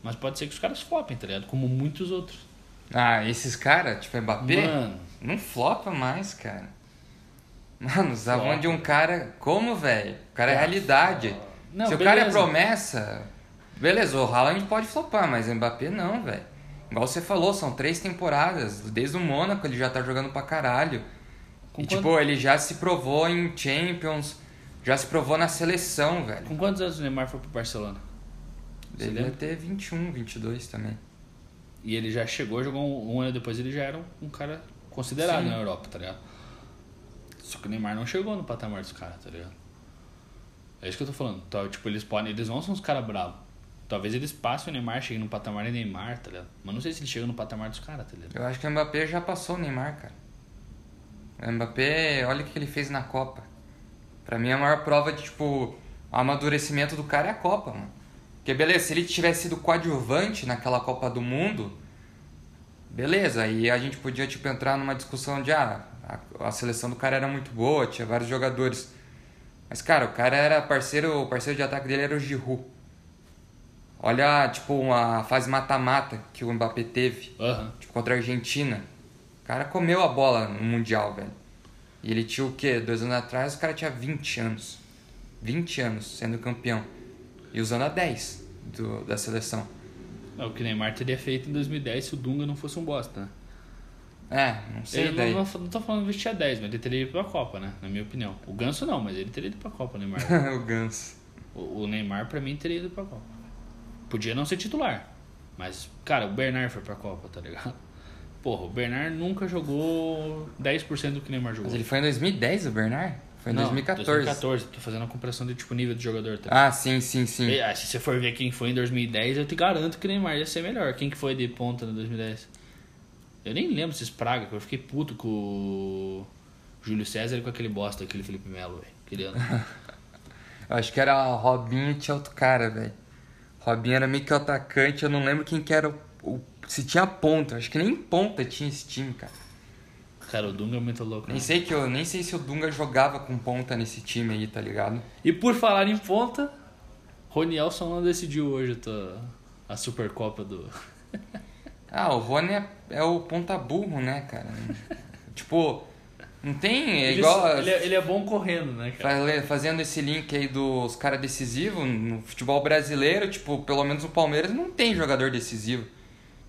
Mas pode ser que os caras flopem, tá ligado? Como muitos outros. Ah, esses caras, tipo Mbappé, Mano, não flopa mais, cara. Mano, Flopa. de um cara. Como, velho? O cara é Ah, realidade. Não, Se o cara é beleza. promessa, beleza, o Haaland pode flopar, mas o Mbappé não, velho. Igual você falou, são três temporadas. Desde o Mônaco ele já tá jogando pra caralho. Com e quanto- tipo, ele já se provou em Champions, já se provou na seleção, velho. Com quantos anos o Neymar foi pro Barcelona? Você Ele ia lembra? ter 21, 22 também. E ele já chegou, jogou um, um ano depois, ele já era um, um cara considerado Sim. na Europa, tá ligado? Só que o Neymar não chegou no patamar dos caras, tá ligado? É isso que eu tô falando. Então, tipo, eles podem. Eles não são os caras bravos. Talvez eles passem o Neymar, cheguem no patamar do Neymar, tá ligado? Mas não sei se ele chega no patamar dos caras, tá ligado? Eu acho que o Mbappé já passou o Neymar, cara. O Mbappé, olha o que ele fez na Copa. Pra mim, a maior prova de, tipo, amadurecimento do cara é a Copa, mano. Porque, beleza, se ele tivesse sido coadjuvante naquela Copa do Mundo, beleza, aí a gente podia, tipo, entrar numa discussão de, ah, a, a seleção do cara era muito boa, tinha vários jogadores. Mas, cara, o cara era parceiro, o parceiro de ataque dele era o Giroud. Olha, tipo, uma fase mata-mata que o Mbappé teve Aham. tipo, contra a Argentina. O cara comeu a bola no Mundial, velho. E ele tinha o quê? Dois anos atrás, o cara tinha 20 anos. 20 anos sendo campeão. E usando a 10 do, da seleção. É o que o Neymar teria feito em 2010 se o Dunga não fosse um bosta, né? É, não sei Ele não, não, não tô falando vestir a 10, mas ele teria ido pra Copa, né? Na minha opinião. O Ganso não, mas ele teria ido pra Copa, o Neymar. o Ganso. O, o Neymar, pra mim, teria ido pra Copa. Podia não ser titular. Mas, cara, o Bernard foi pra Copa, tá ligado? Porra, o Bernard nunca jogou 10% do que o Neymar jogou. Mas ele foi em 2010, o Bernard? Foi em Não, 2014. 2014. Tô fazendo a comparação de tipo nível de jogador. Tá? Ah, sim, sim, sim. E, ah, se você for ver quem foi em 2010, eu te garanto que o Neymar ia ser melhor. Quem que foi de ponta em 2010? Eu nem lembro esses praga, que eu fiquei puto com o Júlio César e com aquele bosta, aquele Felipe Melo, velho. Aquele ano. Eu acho que era Robinho e tinha outro cara, velho. Robinho era meio que o atacante, eu não lembro quem que era o- Se tinha ponta, acho que nem ponta tinha esse time, cara. Cara, o Dunga é muito louco. Nem né? sei que eu nem sei se o Dunga jogava com ponta nesse time aí, tá ligado? E por falar em ponta, Ronielson não decidiu hoje tá, a Supercopa do. Ah, o Rony é, é o ponta burro, né, cara? tipo, não tem. É Ele, igual. ele, é, ele é bom correndo, né, cara? Fazendo esse link aí dos caras decisivos no futebol brasileiro, tipo, pelo menos o Palmeiras não tem jogador decisivo.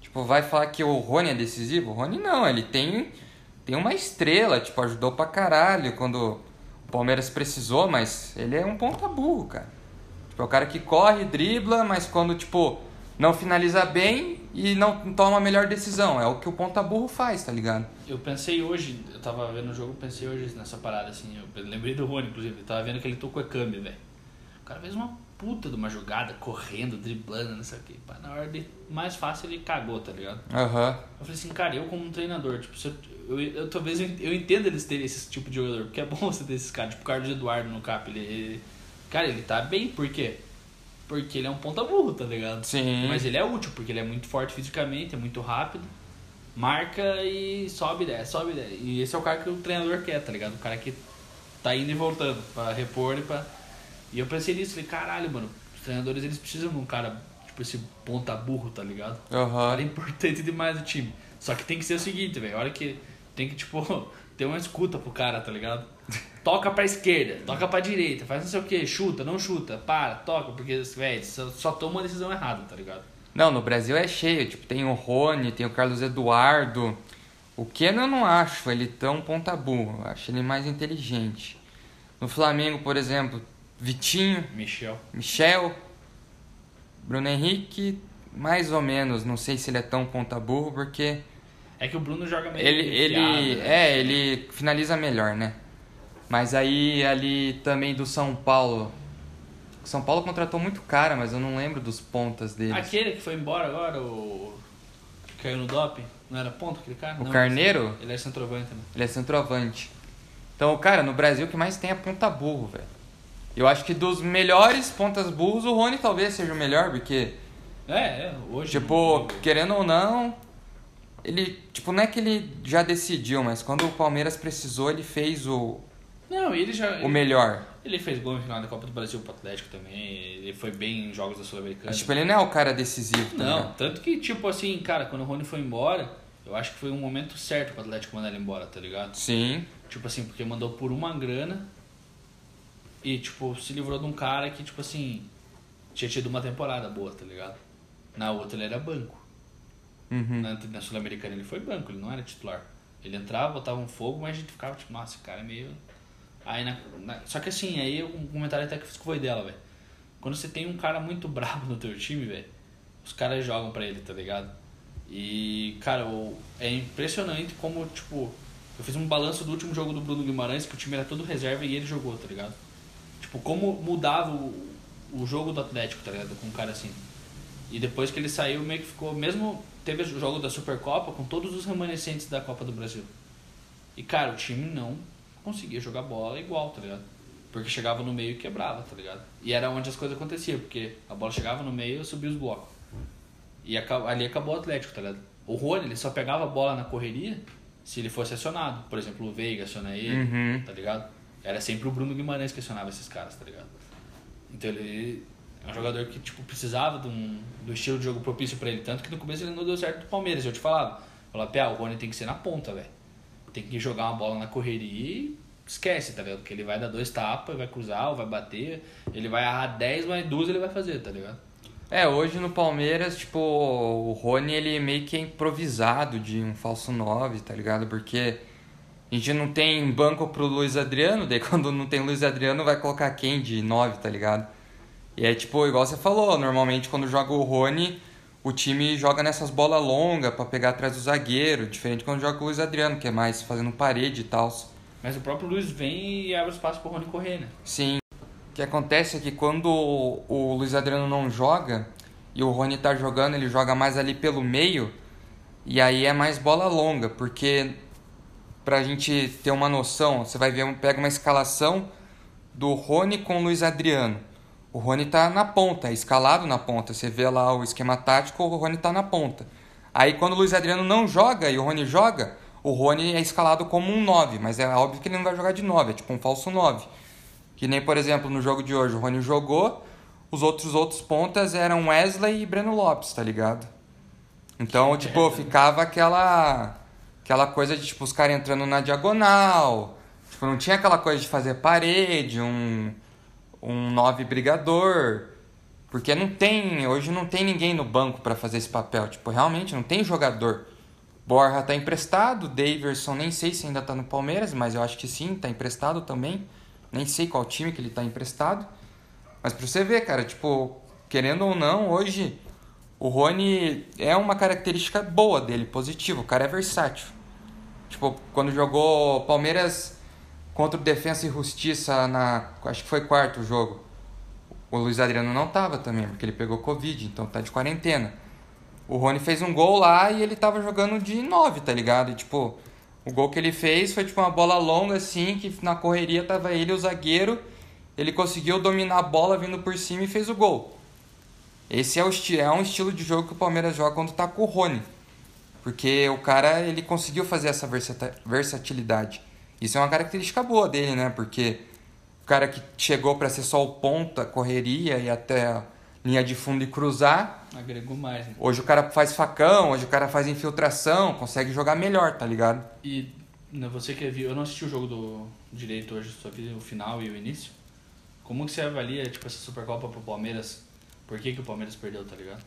Tipo, vai falar que o Rony é decisivo? O Rony não, ele tem, tem uma estrela, tipo, ajudou pra caralho quando o Palmeiras precisou, mas ele é um ponta burro, cara. Tipo, é o cara que corre, dribla, mas quando, tipo, não finaliza bem e não toma a melhor decisão. É o que o ponta burro faz, tá ligado? Eu pensei hoje, eu tava vendo o jogo, pensei hoje nessa parada, assim, eu lembrei do Rony, inclusive, eu tava vendo que ele tocou a câmbio, velho. O cara fez uma puta de uma jogada, correndo, driblando, não sei o que. Pá, na hora de mais fácil ele cagou, tá ligado? Aham. Eu falei assim, cara, eu como um treinador, tipo, eu, eu, eu- talvez eu, eu entenda eles terem esse tipo de jogador, porque é bom você ter esses caras, tipo o Carlos Eduardo no cap, ele, ele- cara, ele tá bem, por quê? Porque ele é um ponta burro, tá ligado? Sim. Mas ele é útil, porque ele é muito forte fisicamente, é muito rápido, marca e sobe e desce, sobe e desce. E esse é o cara que o treinador quer, tá ligado? O cara que tá indo e voltando pra repor e pra... E eu pensei nisso, falei, caralho, mano, os treinadores eles precisam de um cara, tipo esse ponta burro, tá ligado? Aham. Cara importante demais do time. Só que tem que ser o seguinte, velho. Hora que tem que, tipo, ter uma escuta pro cara, tá ligado? Toca pra esquerda, toca pra direita, faz não sei o que, chuta, não chuta, para, toca, porque, velho, só, só toma uma decisão errada, tá ligado? Não, no Brasil é cheio. Tipo, tem o Rony, tem o Carlos Eduardo. O Keno eu não acho ele tão ponta burro. Eu acho ele mais inteligente. No Flamengo, por exemplo, Vitinho, Michel. Michel, Bruno Henrique, mais ou menos. Não sei se ele é tão ponta burro, porque É que o Bruno joga meio ele, ele, né? é, ele finaliza melhor, né? Mas aí ali também do São Paulo. São Paulo contratou muito cara, mas eu não lembro dos pontas deles. Aquele que foi embora agora, o. que caiu no doping, não era ponto aquele cara? O Não, Carneiro? Ele é centroavante, né? Ele é centroavante. Então, cara, no Brasil o que mais tem é ponta burro, velho. Eu acho que dos melhores pontas burros, o Rony talvez seja o melhor, porque, É, é, hoje. tipo, querendo ou não, ele, tipo, não é que ele já decidiu, mas quando o Palmeiras precisou, ele fez o, Não, ele já. o melhor. Ele fez gol no final da Copa do Brasil pro Atlético também. Ele foi bem em jogos da Sul-Americana. Tipo, ele não é o cara decisivo, tá Não, tanto que, tipo assim, cara, quando o Rony foi embora, eu acho que foi um momento certo pro Atlético mandar ele embora, tá ligado? Sim. Tipo assim, porque mandou por uma grana e, tipo, se livrou de um cara que, tipo assim, tinha tido uma temporada boa, tá ligado? Na outra ele era banco. Uhum. Na, na Sul-Americana ele foi banco, ele não era titular. Ele entrava, botava um fogo, mas a gente ficava tipo, nossa, esse cara é meio. Aí na, na- Só que assim, aí um comentário até que eu fiz que foi dela, velho. Quando você tem um cara muito brabo no teu time, velho, os caras jogam pra ele, tá ligado? E, cara, é impressionante como, tipo, eu fiz um balanço do último jogo do Bruno Guimarães, que o time era todo reserva e ele jogou, tá ligado? Tipo, como mudava o, o jogo do Atlético, tá ligado? Com um cara assim. E depois que ele saiu, meio que ficou. Mesmo teve o jogo da Supercopa com todos os remanescentes da Copa do Brasil. E, cara, o time não conseguia jogar bola igual, tá ligado? Porque chegava no meio e quebrava, tá ligado? E era onde as coisas aconteciam, porque a bola chegava no meio e subia os blocos. E ali acabou o Atlético, tá ligado? O Rony, ele só pegava a bola na correria se ele fosse acionado. Por exemplo, o Veiga aciona ele, Uhum. tá ligado? Era sempre o Bruno Guimarães que acionava esses caras, tá ligado? Então ele é um jogador que tipo, precisava de um, do estilo de jogo propício pra ele. Tanto que no começo ele não deu certo do Palmeiras. Eu te falava, falava, Pé, o Rony tem que ser na ponta, velho. Tem que jogar uma bola na correria e esquece, tá ligado? Porque ele vai dar dois tapas, vai cruzar, ou vai bater. Ele vai errar 10, mas duas ele vai fazer, tá ligado? É, hoje no Palmeiras, tipo, o Rony, ele meio que é improvisado de um falso 9, tá ligado? Porque a gente não tem banco pro Luiz Adriano, daí quando não tem Luiz Adriano vai colocar quem de 9, tá ligado? E é tipo, igual você falou, normalmente quando joga o Rony, o time joga nessas bolas longas pra pegar atrás do zagueiro, diferente quando joga o Luiz Adriano, que é mais fazendo parede e tal. Mas o próprio Luiz vem e abre espaço pro Rony correr, né? Sim. O que acontece é que quando o o Luiz Adriano não joga e o Rony tá jogando, ele joga mais ali pelo meio e aí é mais bola longa, porque pra gente ter uma noção, você vai ver, pega uma escalação do Rony com o Luiz Adriano. O Rony tá na ponta, é escalado na ponta. Você vê lá o esquema tático, o Rony tá na ponta. Aí quando o Luiz Adriano não joga e o Rony joga, o Rony é escalado como um 9, mas é óbvio que ele não vai jogar de 9, é tipo um falso 9. Que nem, por exemplo, no jogo de hoje, o Rony jogou, os outros outros pontas eram Wesley e Breno Lopes, tá ligado? Então, tipo, ficava aquela aquela coisa de tipo os caras entrando na diagonal. Tipo, não tinha aquela coisa de fazer parede, um um 9 brigador. Porque não tem, hoje não tem ninguém no banco pra fazer esse papel, tipo, realmente não tem jogador. Borja tá emprestado, Daverson nem sei se ainda tá no Palmeiras, mas eu acho que sim, tá emprestado também. Nem sei qual time que ele tá emprestado. Mas pra você ver, cara, tipo, querendo ou não, hoje o Rony é uma característica boa dele, positiva. O cara é versátil. Tipo, quando jogou Palmeiras contra o Defensa e Justiça na. Acho que foi quarto jogo. O Luiz Adriano não tava também, porque ele pegou Covid, então tá de quarentena. O Rony fez um gol lá e ele tava jogando de 9, tá ligado? E tipo, o gol que ele fez foi tipo uma bola longa assim, que na correria tava ele o zagueiro. Ele conseguiu dominar a bola vindo por cima e fez o gol. Esse é, o é um estilo de jogo que o Palmeiras joga quando tá com o Rony. Porque o cara, ele conseguiu fazer essa versatilidade. Isso é uma característica boa dele, né? Porque o cara que chegou para ser só o ponta, correria e até a linha de fundo e cruzar, Agregou mais, né? hoje o cara faz facão, hoje o cara faz infiltração, consegue jogar melhor, tá ligado? E né, você que viu, eu não assisti o jogo do direito hoje, só vi o final e o início. Como que você avalia, tipo, essa Supercopa pro Palmeiras? Por que, que o Palmeiras perdeu, tá ligado?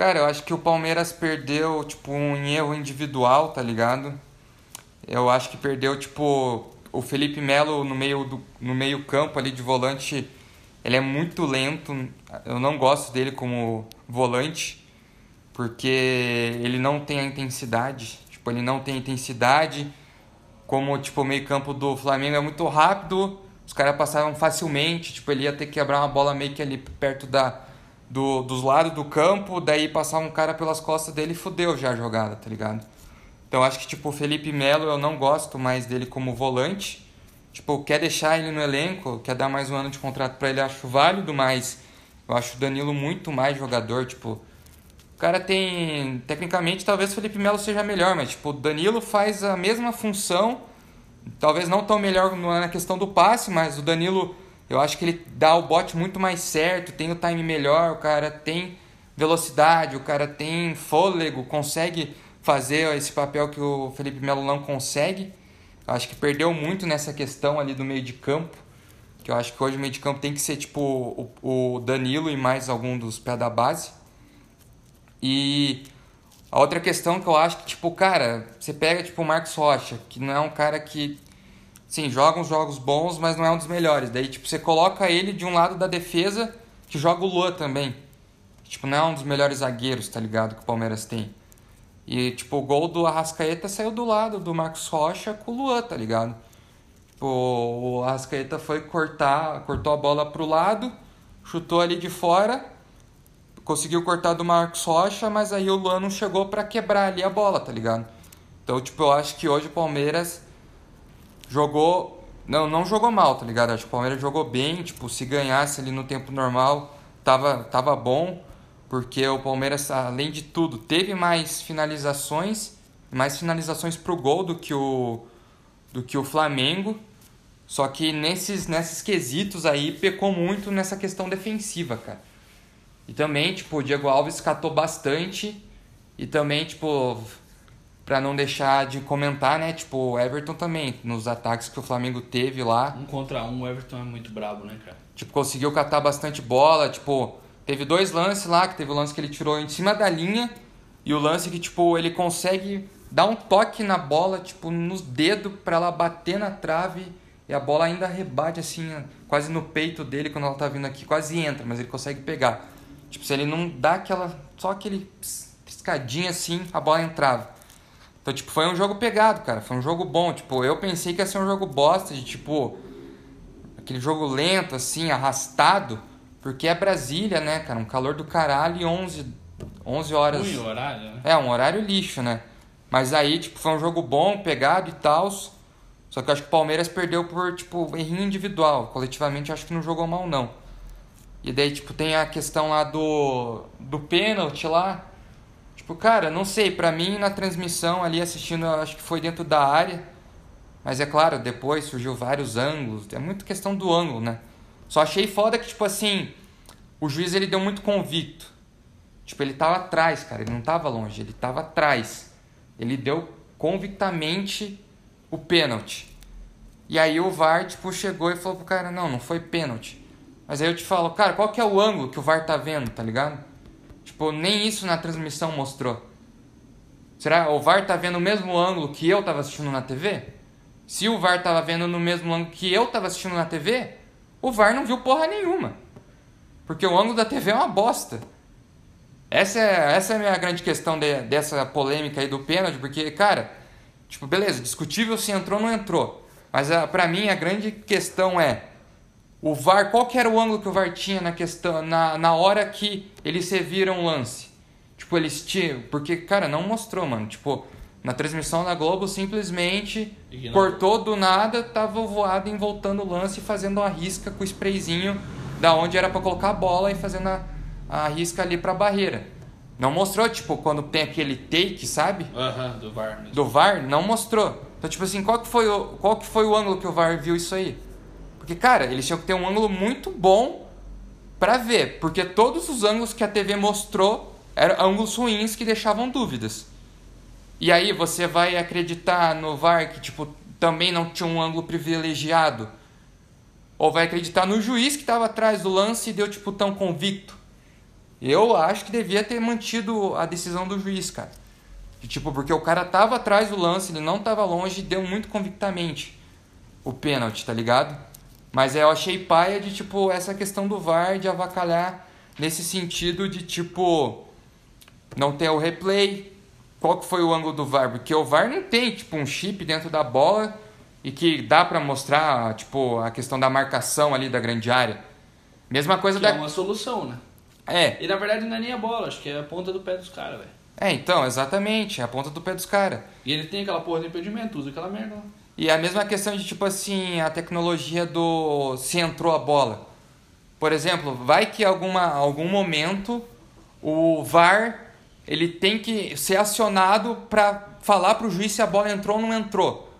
Cara, eu acho que o Palmeiras perdeu, tipo, um erro individual, tá ligado? Eu acho que perdeu, tipo, o Felipe Melo no meio, do, no meio campo ali de volante. Ele é muito lento. Eu não gosto dele como volante, porque ele não tem a intensidade. Tipo, ele não tem intensidade. Como, tipo, o meio campo do Flamengo é muito rápido, os caras passavam facilmente. Tipo, ele ia ter que quebrar uma bola meio que ali perto da, do, dos lados do campo, daí passar um cara pelas costas dele fudeu já a jogada, tá ligado? Então acho que tipo o Felipe Melo eu não gosto mais dele como volante. Tipo, quer deixar ele no elenco, quer dar mais um ano de contrato pra ele, acho válido, mas eu acho o Danilo muito mais jogador, tipo, o cara tem, tecnicamente talvez o Felipe Melo seja melhor, mas tipo, o Danilo faz a mesma função talvez não tão melhor na questão do passe, mas o Danilo, eu acho que ele dá o bote muito mais certo, tem o time melhor, o cara tem velocidade, o cara tem fôlego, consegue fazer esse papel que o Felipe Melo não consegue. Eu acho que perdeu muito nessa questão ali do meio de campo, que eu acho que hoje o meio de campo tem que ser tipo o, Danilo e mais algum dos pés da base. E a outra questão que eu acho que, tipo, cara, você pega, tipo, o Marcos Rocha, que não é um cara que, sim, joga uns jogos bons, mas não é um dos melhores. Daí, tipo, você coloca ele de um lado da defesa, que joga o Luan também. Tipo, não é um dos melhores zagueiros, tá ligado, que o Palmeiras tem. E, tipo, o gol do Arrascaeta saiu do lado do Marcos Rocha com o Luan, tá ligado? Tipo, o Arrascaeta foi cortar, cortou a bola pro lado, chutou ali de fora conseguiu cortar do Marcos Rocha, mas aí o Luan não chegou para quebrar ali a bola, tá ligado? Então, tipo, eu acho que hoje o Palmeiras jogou. Não, não jogou mal, tá ligado? Acho que o Palmeiras jogou bem, tipo, se ganhasse ali no tempo normal, tava, tava bom, porque o Palmeiras, além de tudo, teve mais finalizações, mais finalizações pro gol do que o, do que o Flamengo. Só que nesses, nesses quesitos aí pecou muito nessa questão defensiva, cara. E também, tipo, o Diego Alves catou bastante. E também, tipo, para não deixar de comentar, né? Tipo, o Everton também, nos ataques que o Flamengo teve lá. Um contra um, o Everton é muito brabo, né, cara? Tipo, conseguiu catar bastante bola. Tipo, teve dois lances lá, que teve o lance que ele tirou em cima da linha. E o lance que, tipo, ele consegue dar um toque na bola, tipo, nos dedos para ela bater na trave. E a bola ainda rebate, assim, quase no peito dele quando ela tá vindo aqui. Quase entra, mas ele consegue pegar. Tipo, se ele não dá aquela. Só aquele piscadinha assim, a bola entrava. Então, tipo, foi um jogo pegado, cara. Foi um jogo bom. Tipo, eu pensei que ia ser um jogo bosta, de tipo. Aquele jogo lento, assim, arrastado. Porque é Brasília, né, cara? Um calor do caralho e 11, 11 horas. Ui, horário, né? É, um horário lixo, né? Mas aí, tipo, foi um jogo bom, pegado e tal. Só que eu acho que o Palmeiras perdeu por, tipo, errinho individual. Coletivamente, acho que não jogou mal, não. E daí, tipo, tem a questão lá do, do pênalti lá. Tipo, cara, não sei, pra mim na transmissão ali assistindo, acho que foi dentro da área. Mas é claro, depois surgiu vários ângulos. É muito questão do ângulo, né? Só achei foda que, tipo assim, o juiz ele deu muito convicto. Tipo, ele tava atrás, cara, ele não tava longe, ele tava atrás. Ele deu convictamente o pênalti. E aí o VAR, tipo, chegou e falou pro cara, não, não foi pênalti. Mas aí eu te falo, cara, qual que é o ângulo que o VAR tá vendo, tá ligado? Tipo, nem isso na transmissão mostrou. Será o VAR tá vendo o mesmo ângulo que eu tava assistindo na TV? Se o VAR tava vendo no mesmo ângulo que eu tava assistindo na TV, o VAR não viu porra nenhuma. Porque o ângulo da TV é uma bosta. Essa é, essa é a minha grande questão de, dessa polêmica aí do pênalti, porque, cara, tipo, beleza, discutível se entrou ou não entrou. Mas a, pra mim a grande questão é o VAR, qual que era o ângulo que o VAR tinha na questão na, na hora que eles serviram o lance? Tipo, eles tinham, porque cara, não mostrou, mano. Tipo, na transmissão da Globo simplesmente cortou do nada, tava voado em voltando o lance e fazendo uma risca com o sprayzinho da onde era para colocar a bola e fazendo a, a risca ali para barreira. Não mostrou, tipo, quando tem aquele take, sabe? Aham, do VAR mesmo. Do VAR, não mostrou. Então, tipo assim, qual que foi o, qual que foi o ângulo que o VAR viu isso aí? Porque, cara, eles tinham que ter um ângulo muito bom para ver, porque todos os ângulos que a TV mostrou eram ângulos ruins que deixavam dúvidas. E aí você vai acreditar no VAR que tipo também não tinha um ângulo privilegiado? Ou vai acreditar no juiz que estava atrás do lance e deu tipo tão convicto? Eu acho que devia ter mantido a decisão do juiz, cara. tipo, porque o cara tava atrás do lance, ele não tava longe e deu muito convictamente o pênalti, tá ligado? Mas eu achei paia de, tipo, essa questão do VAR de avacalhar nesse sentido de, tipo, não ter o replay. Qual que foi o ângulo do VAR? Porque o VAR não tem, tipo, um chip dentro da bola e que dá para mostrar, tipo, a questão da marcação ali da grande área. Mesma coisa que da... é uma solução, né? É. E na verdade não é nem a bola, acho que é a ponta do pé dos caras, velho. É, então, exatamente, é a ponta do pé dos caras. E ele tem aquela porra de impedimento, usa aquela merda lá. E a mesma questão de tipo assim, a tecnologia do se entrou a bola. Por exemplo, vai que alguma algum momento o VAR ele tem que ser acionado para falar para o juiz se a bola entrou ou não entrou.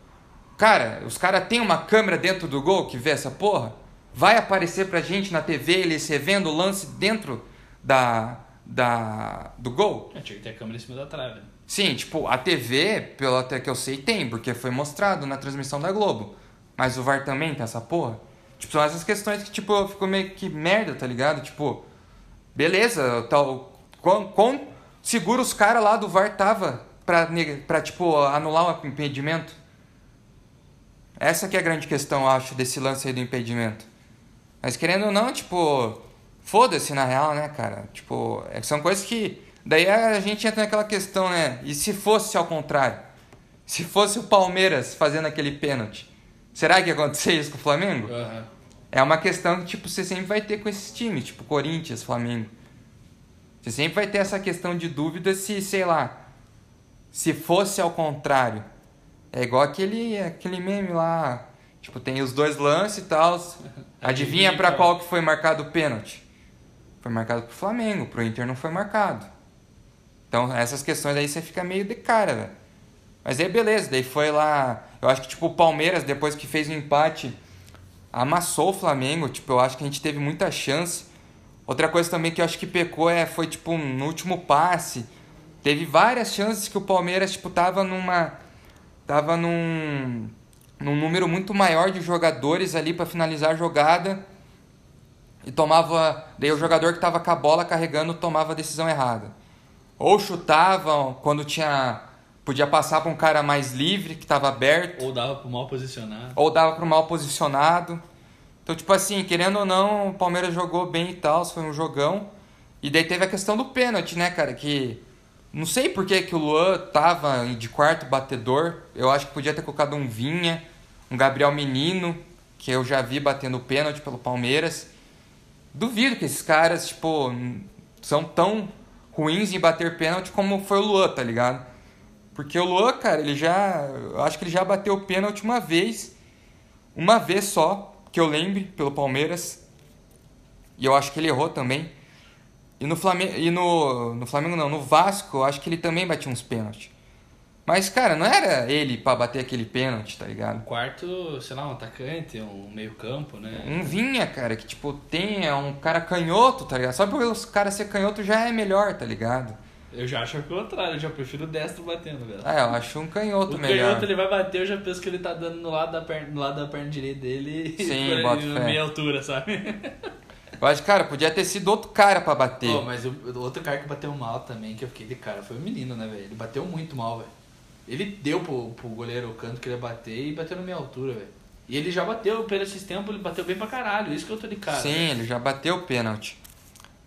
Cara, os caras têm uma câmera dentro do gol que vê essa porra? Vai aparecer pra gente na TV eles revendo o lance dentro da, da, do gol? É, tinha que ter a câmera em cima da trave. Sim, tipo, a TV, pelo até que eu sei, tem, porque foi mostrado na transmissão da Globo. Mas o VAR também tem essa porra? Tipo, são essas questões que, tipo, ficou meio que merda, tá ligado? Tipo, beleza, tal. Quão, quão seguro os caras lá do VAR tava pra, pra, tipo, anular o impedimento? Essa que é a grande questão, eu acho, desse lance aí do impedimento. Mas querendo ou não, tipo, foda-se na real, né, cara? Tipo, é, são coisas que. Daí a gente entra naquela questão, né? E se fosse ao contrário? Se fosse o Palmeiras fazendo aquele pênalti, será que ia acontecer isso com o Flamengo? Uhum. É uma questão que, tipo, você sempre vai ter com esses times, tipo Corinthians, Flamengo. Você sempre vai ter essa questão de dúvida se, sei lá, se fosse ao contrário. É igual aquele, aquele meme lá, tipo, tem os dois lances e tal. Adivinha para qual que foi marcado o pênalti? Foi marcado pro Flamengo, pro Inter não foi marcado. Então, essas questões aí você fica meio de cara, velho. Mas aí beleza, daí foi lá, eu acho que tipo o Palmeiras depois que fez o empate, amassou o Flamengo, tipo, eu acho que a gente teve muita chance. Outra coisa também que eu acho que pecou é foi tipo no último passe. Teve várias chances que o Palmeiras tipo tava numa tava num num número muito maior de jogadores ali para finalizar a jogada e tomava, daí o jogador que tava com a bola carregando tomava a decisão errada. Ou chutava quando tinha podia passar para um cara mais livre que estava aberto, Ou dava pro mal posicionado. ou dava para o mal posicionado. Então, tipo assim, querendo ou não, o Palmeiras jogou bem e tal, foi um jogão. E daí teve a questão do pênalti, né, cara? Que não sei por que, que o Luan tava de quarto batedor. Eu acho que podia ter colocado um Vinha, um Gabriel Menino, que eu já vi batendo pênalti pelo Palmeiras. Duvido que esses caras, tipo, são tão ruins em bater pênalti como foi o Luan, tá ligado? Porque o Luan, cara, ele já. Eu acho que ele já bateu pênalti uma vez. Uma vez só, que eu lembre, pelo Palmeiras. E eu acho que ele errou também. E no Flamengo. E no, no Flamengo não, no Vasco, eu acho que ele também batia uns pênaltis. Mas, cara, não era ele pra bater aquele pênalti, tá Um ligado? quarto, sei lá, um atacante, um meio campo, né? Um Vinha, cara, que tipo, tem é um cara canhoto, tá ligado? Só porque os caras ser canhoto já é melhor, tá ligado? Eu já acho o contrário, eu já prefiro o destro batendo, velho. Ah, eu acho um canhoto O melhor. canhoto ele vai bater, eu já penso que ele tá dando no lado da perna, no lado da perna direita dele Sim, aí, boto na meia altura, sabe? Eu acho, cara, podia ter sido outro cara pra bater. Pô, mas o, o outro cara que bateu mal também, que eu fiquei de cara, foi o menino, né, velho? Ele bateu muito mal, velho. Ele deu pro, pro goleiro o canto que ele ia bater e bateu na minha altura, velho. E ele já bateu, pelo esses tempos, ele bateu bem pra caralho, isso que eu tô de cara. Sim, velho. ele já bateu o pênalti.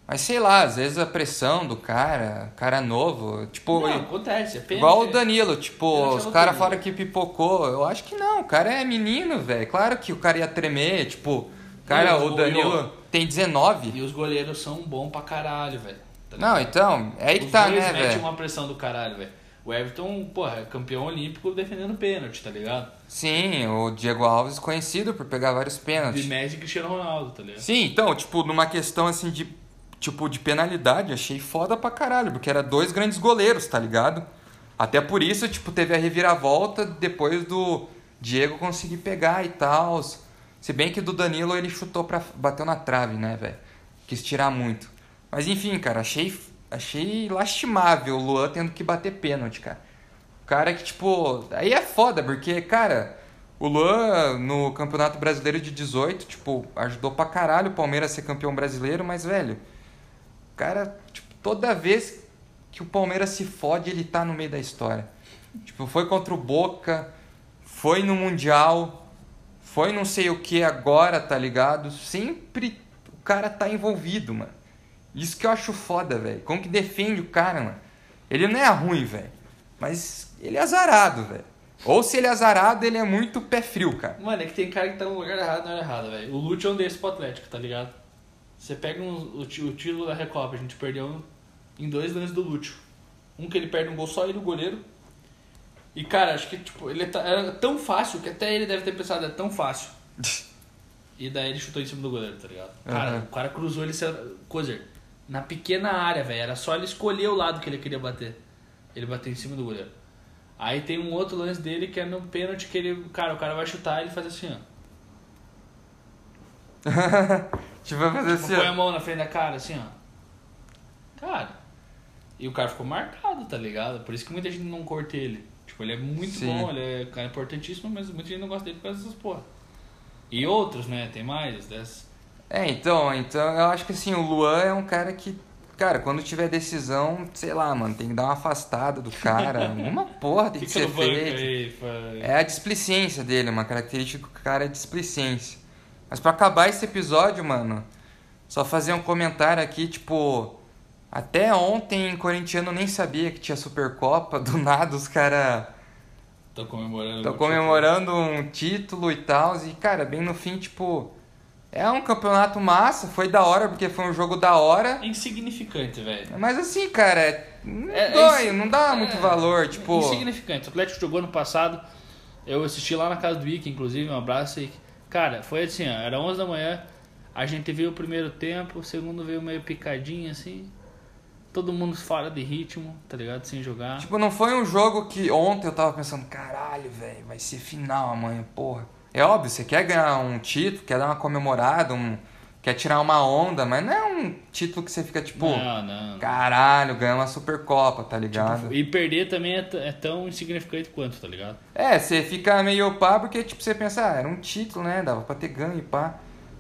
Mas sei lá, às vezes a pressão do cara, cara novo, tipo, Não, acontece, é pena. igual o Danilo, tipo, achava os caras falaram que pipocou. Eu acho que não, o cara é menino, velho. Claro que o cara ia tremer, tipo, cara, o Danilo tem 19. E os goleiros são bons pra caralho, velho. Tá Não, então, é aí que Os tá, né, velho? uma pressão do caralho, velho. O Everton, porra, é campeão olímpico defendendo pênalti, tá ligado? Sim, o Diego Alves conhecido por pegar vários De pênaltis. Messi e Cristiano Ronaldo, tá ligado? Sim, então, tipo, numa questão assim de tipo de penalidade, achei foda pra caralho, porque era dois grandes goleiros, tá ligado? Até por isso, tipo, teve a reviravolta depois do Diego conseguir pegar e tal. Se bem que do Danilo ele chutou pra bateu na trave, né, velho? Quis tirar muito. Mas enfim, cara, achei achei lastimável o Luan tendo que bater pênalti, cara. O cara que, tipo, aí é foda, porque, cara, o Luan no Campeonato Brasileiro de 18, tipo, ajudou pra caralho o Palmeiras a ser campeão brasileiro, mas, velho, o cara, tipo, toda vez que o Palmeiras se fode, ele tá no meio da história. Tipo, foi contra o Boca, foi no Mundial, foi não sei o que agora, tá ligado? Sempre o cara tá envolvido, mano. Isso que eu acho foda, velho. Como que defende o cara, mano? Ele não é ruim, velho. Mas ele é azarado, velho. Ou se ele é azarado, ele é muito pé frio, cara. Mano, é que tem cara que tá no lugar errado na hora errada, velho. O Lute é um desses pro Atlético, tá ligado? Você pega um- o, o título da Recopa, a gente perdeu em dois lances do Lúcio. Um que ele perde um gol só ele, o goleiro. E, cara, acho que, tipo, ele tá, era tão fácil que até ele deve ter pensado, é tão fácil. E daí ele chutou em cima do goleiro, tá ligado? Cara, Aham. o cara cruzou ele, coisa, na pequena área, velho. Era só ele escolher o lado que ele queria bater. Ele bateu em cima do goleiro. Aí tem um outro lance dele que é no pênalti que ele. Cara, o cara vai chutar e ele faz assim, ó. tipo, vai fazer Tipo, assim, põe a mão na frente da cara, assim, ó. Cara. E o cara ficou marcado, tá ligado? Por isso que muita gente não curte ele. Tipo, ele é muito Sim. bom, ele é cara importantíssimo, mas muita gente não gosta dele por causa dessas porra. E outros, né? Tem mais dessas. É, então, então eu acho que assim, o Luan é um cara que, cara, quando tiver decisão, sei lá, mano, tem que dar uma afastada do cara. Uma porra tem que ser feita. É a displicência dele, uma característica do cara é displicência. Mas pra acabar esse episódio, mano, só fazer um comentário aqui, tipo, até ontem corintiano nem sabia que tinha Supercopa, do nada os caras Tô comemorando. o comemorando um título e tal, e cara, bem no fim, tipo, é um campeonato massa, foi da hora porque foi um jogo da hora. título. Insignificante, velho. Mas assim, cara, é- não É- é dói, insi- não dá é- muito valor, tipo. Insignificante. O Atlético jogou no passado. Eu assisti lá na casa do Ike, inclusive, um abraço. Cara, foi assim, ó, era 11 da manhã. A gente viu o primeiro tempo, o segundo veio meio picadinho assim. Todo mundo fora de ritmo, tá ligado? Sem jogar. Tipo, não foi um jogo que ontem eu tava pensando, caralho, velho, vai ser final amanhã, porra. É óbvio, você quer ganhar um título, quer dar uma comemorada, um, quer tirar uma onda, mas não é um título que você fica tipo, não, não. caralho, ganhou uma Supercopa, tá ligado? E perder também é, é tão insignificante quanto, tá ligado? É, você fica meio pá porque tipo, você pensa, ah, era um título, né? Dava pra ter ganho e pá.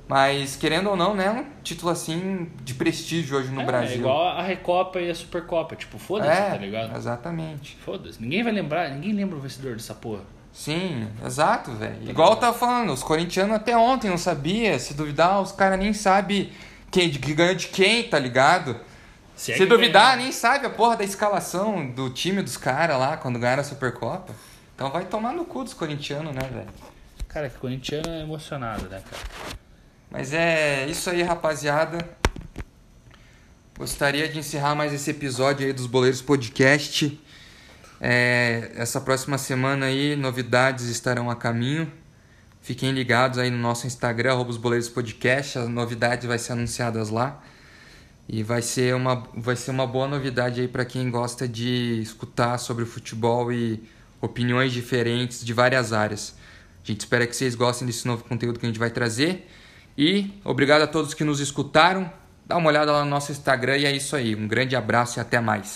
Mas querendo ou não, né? Um título assim de prestígio hoje no é, Brasil. é igual a Recopa e a Supercopa. Tipo, foda-se, É, tá ligado? Exatamente. Foda-se. Ninguém vai lembrar, ninguém lembra o vencedor dessa porra. Sim, exato, velho. Igual eu tava falando, os corintianos até ontem não sabia. Se duvidar, os caras nem sabem quem, que ganhou de quem, tá ligado? Se, é Se duvidar, ganhar. nem sabe a porra da escalação do time dos caras lá quando ganharam a Supercopa. Então vai tomar no cu dos corintianos, né, velho? Cara, que corintiano é emocionado, né, cara? Mas é isso aí, rapaziada. Gostaria de encerrar mais esse episódio aí dos Boleiros Podcast. É, essa próxima semana aí, novidades estarão a caminho. Fiquem ligados aí no nosso Instagram, Boleiros Podcast. As novidades vai ser anunciadas lá. E vai ser uma, vai ser uma boa novidade aí para quem gosta de escutar sobre futebol e opiniões diferentes de várias áreas. A gente espera que vocês gostem desse novo conteúdo que a gente vai trazer. E obrigado a todos que nos escutaram. Dá uma olhada lá no nosso Instagram e é isso aí. Um grande abraço e até mais.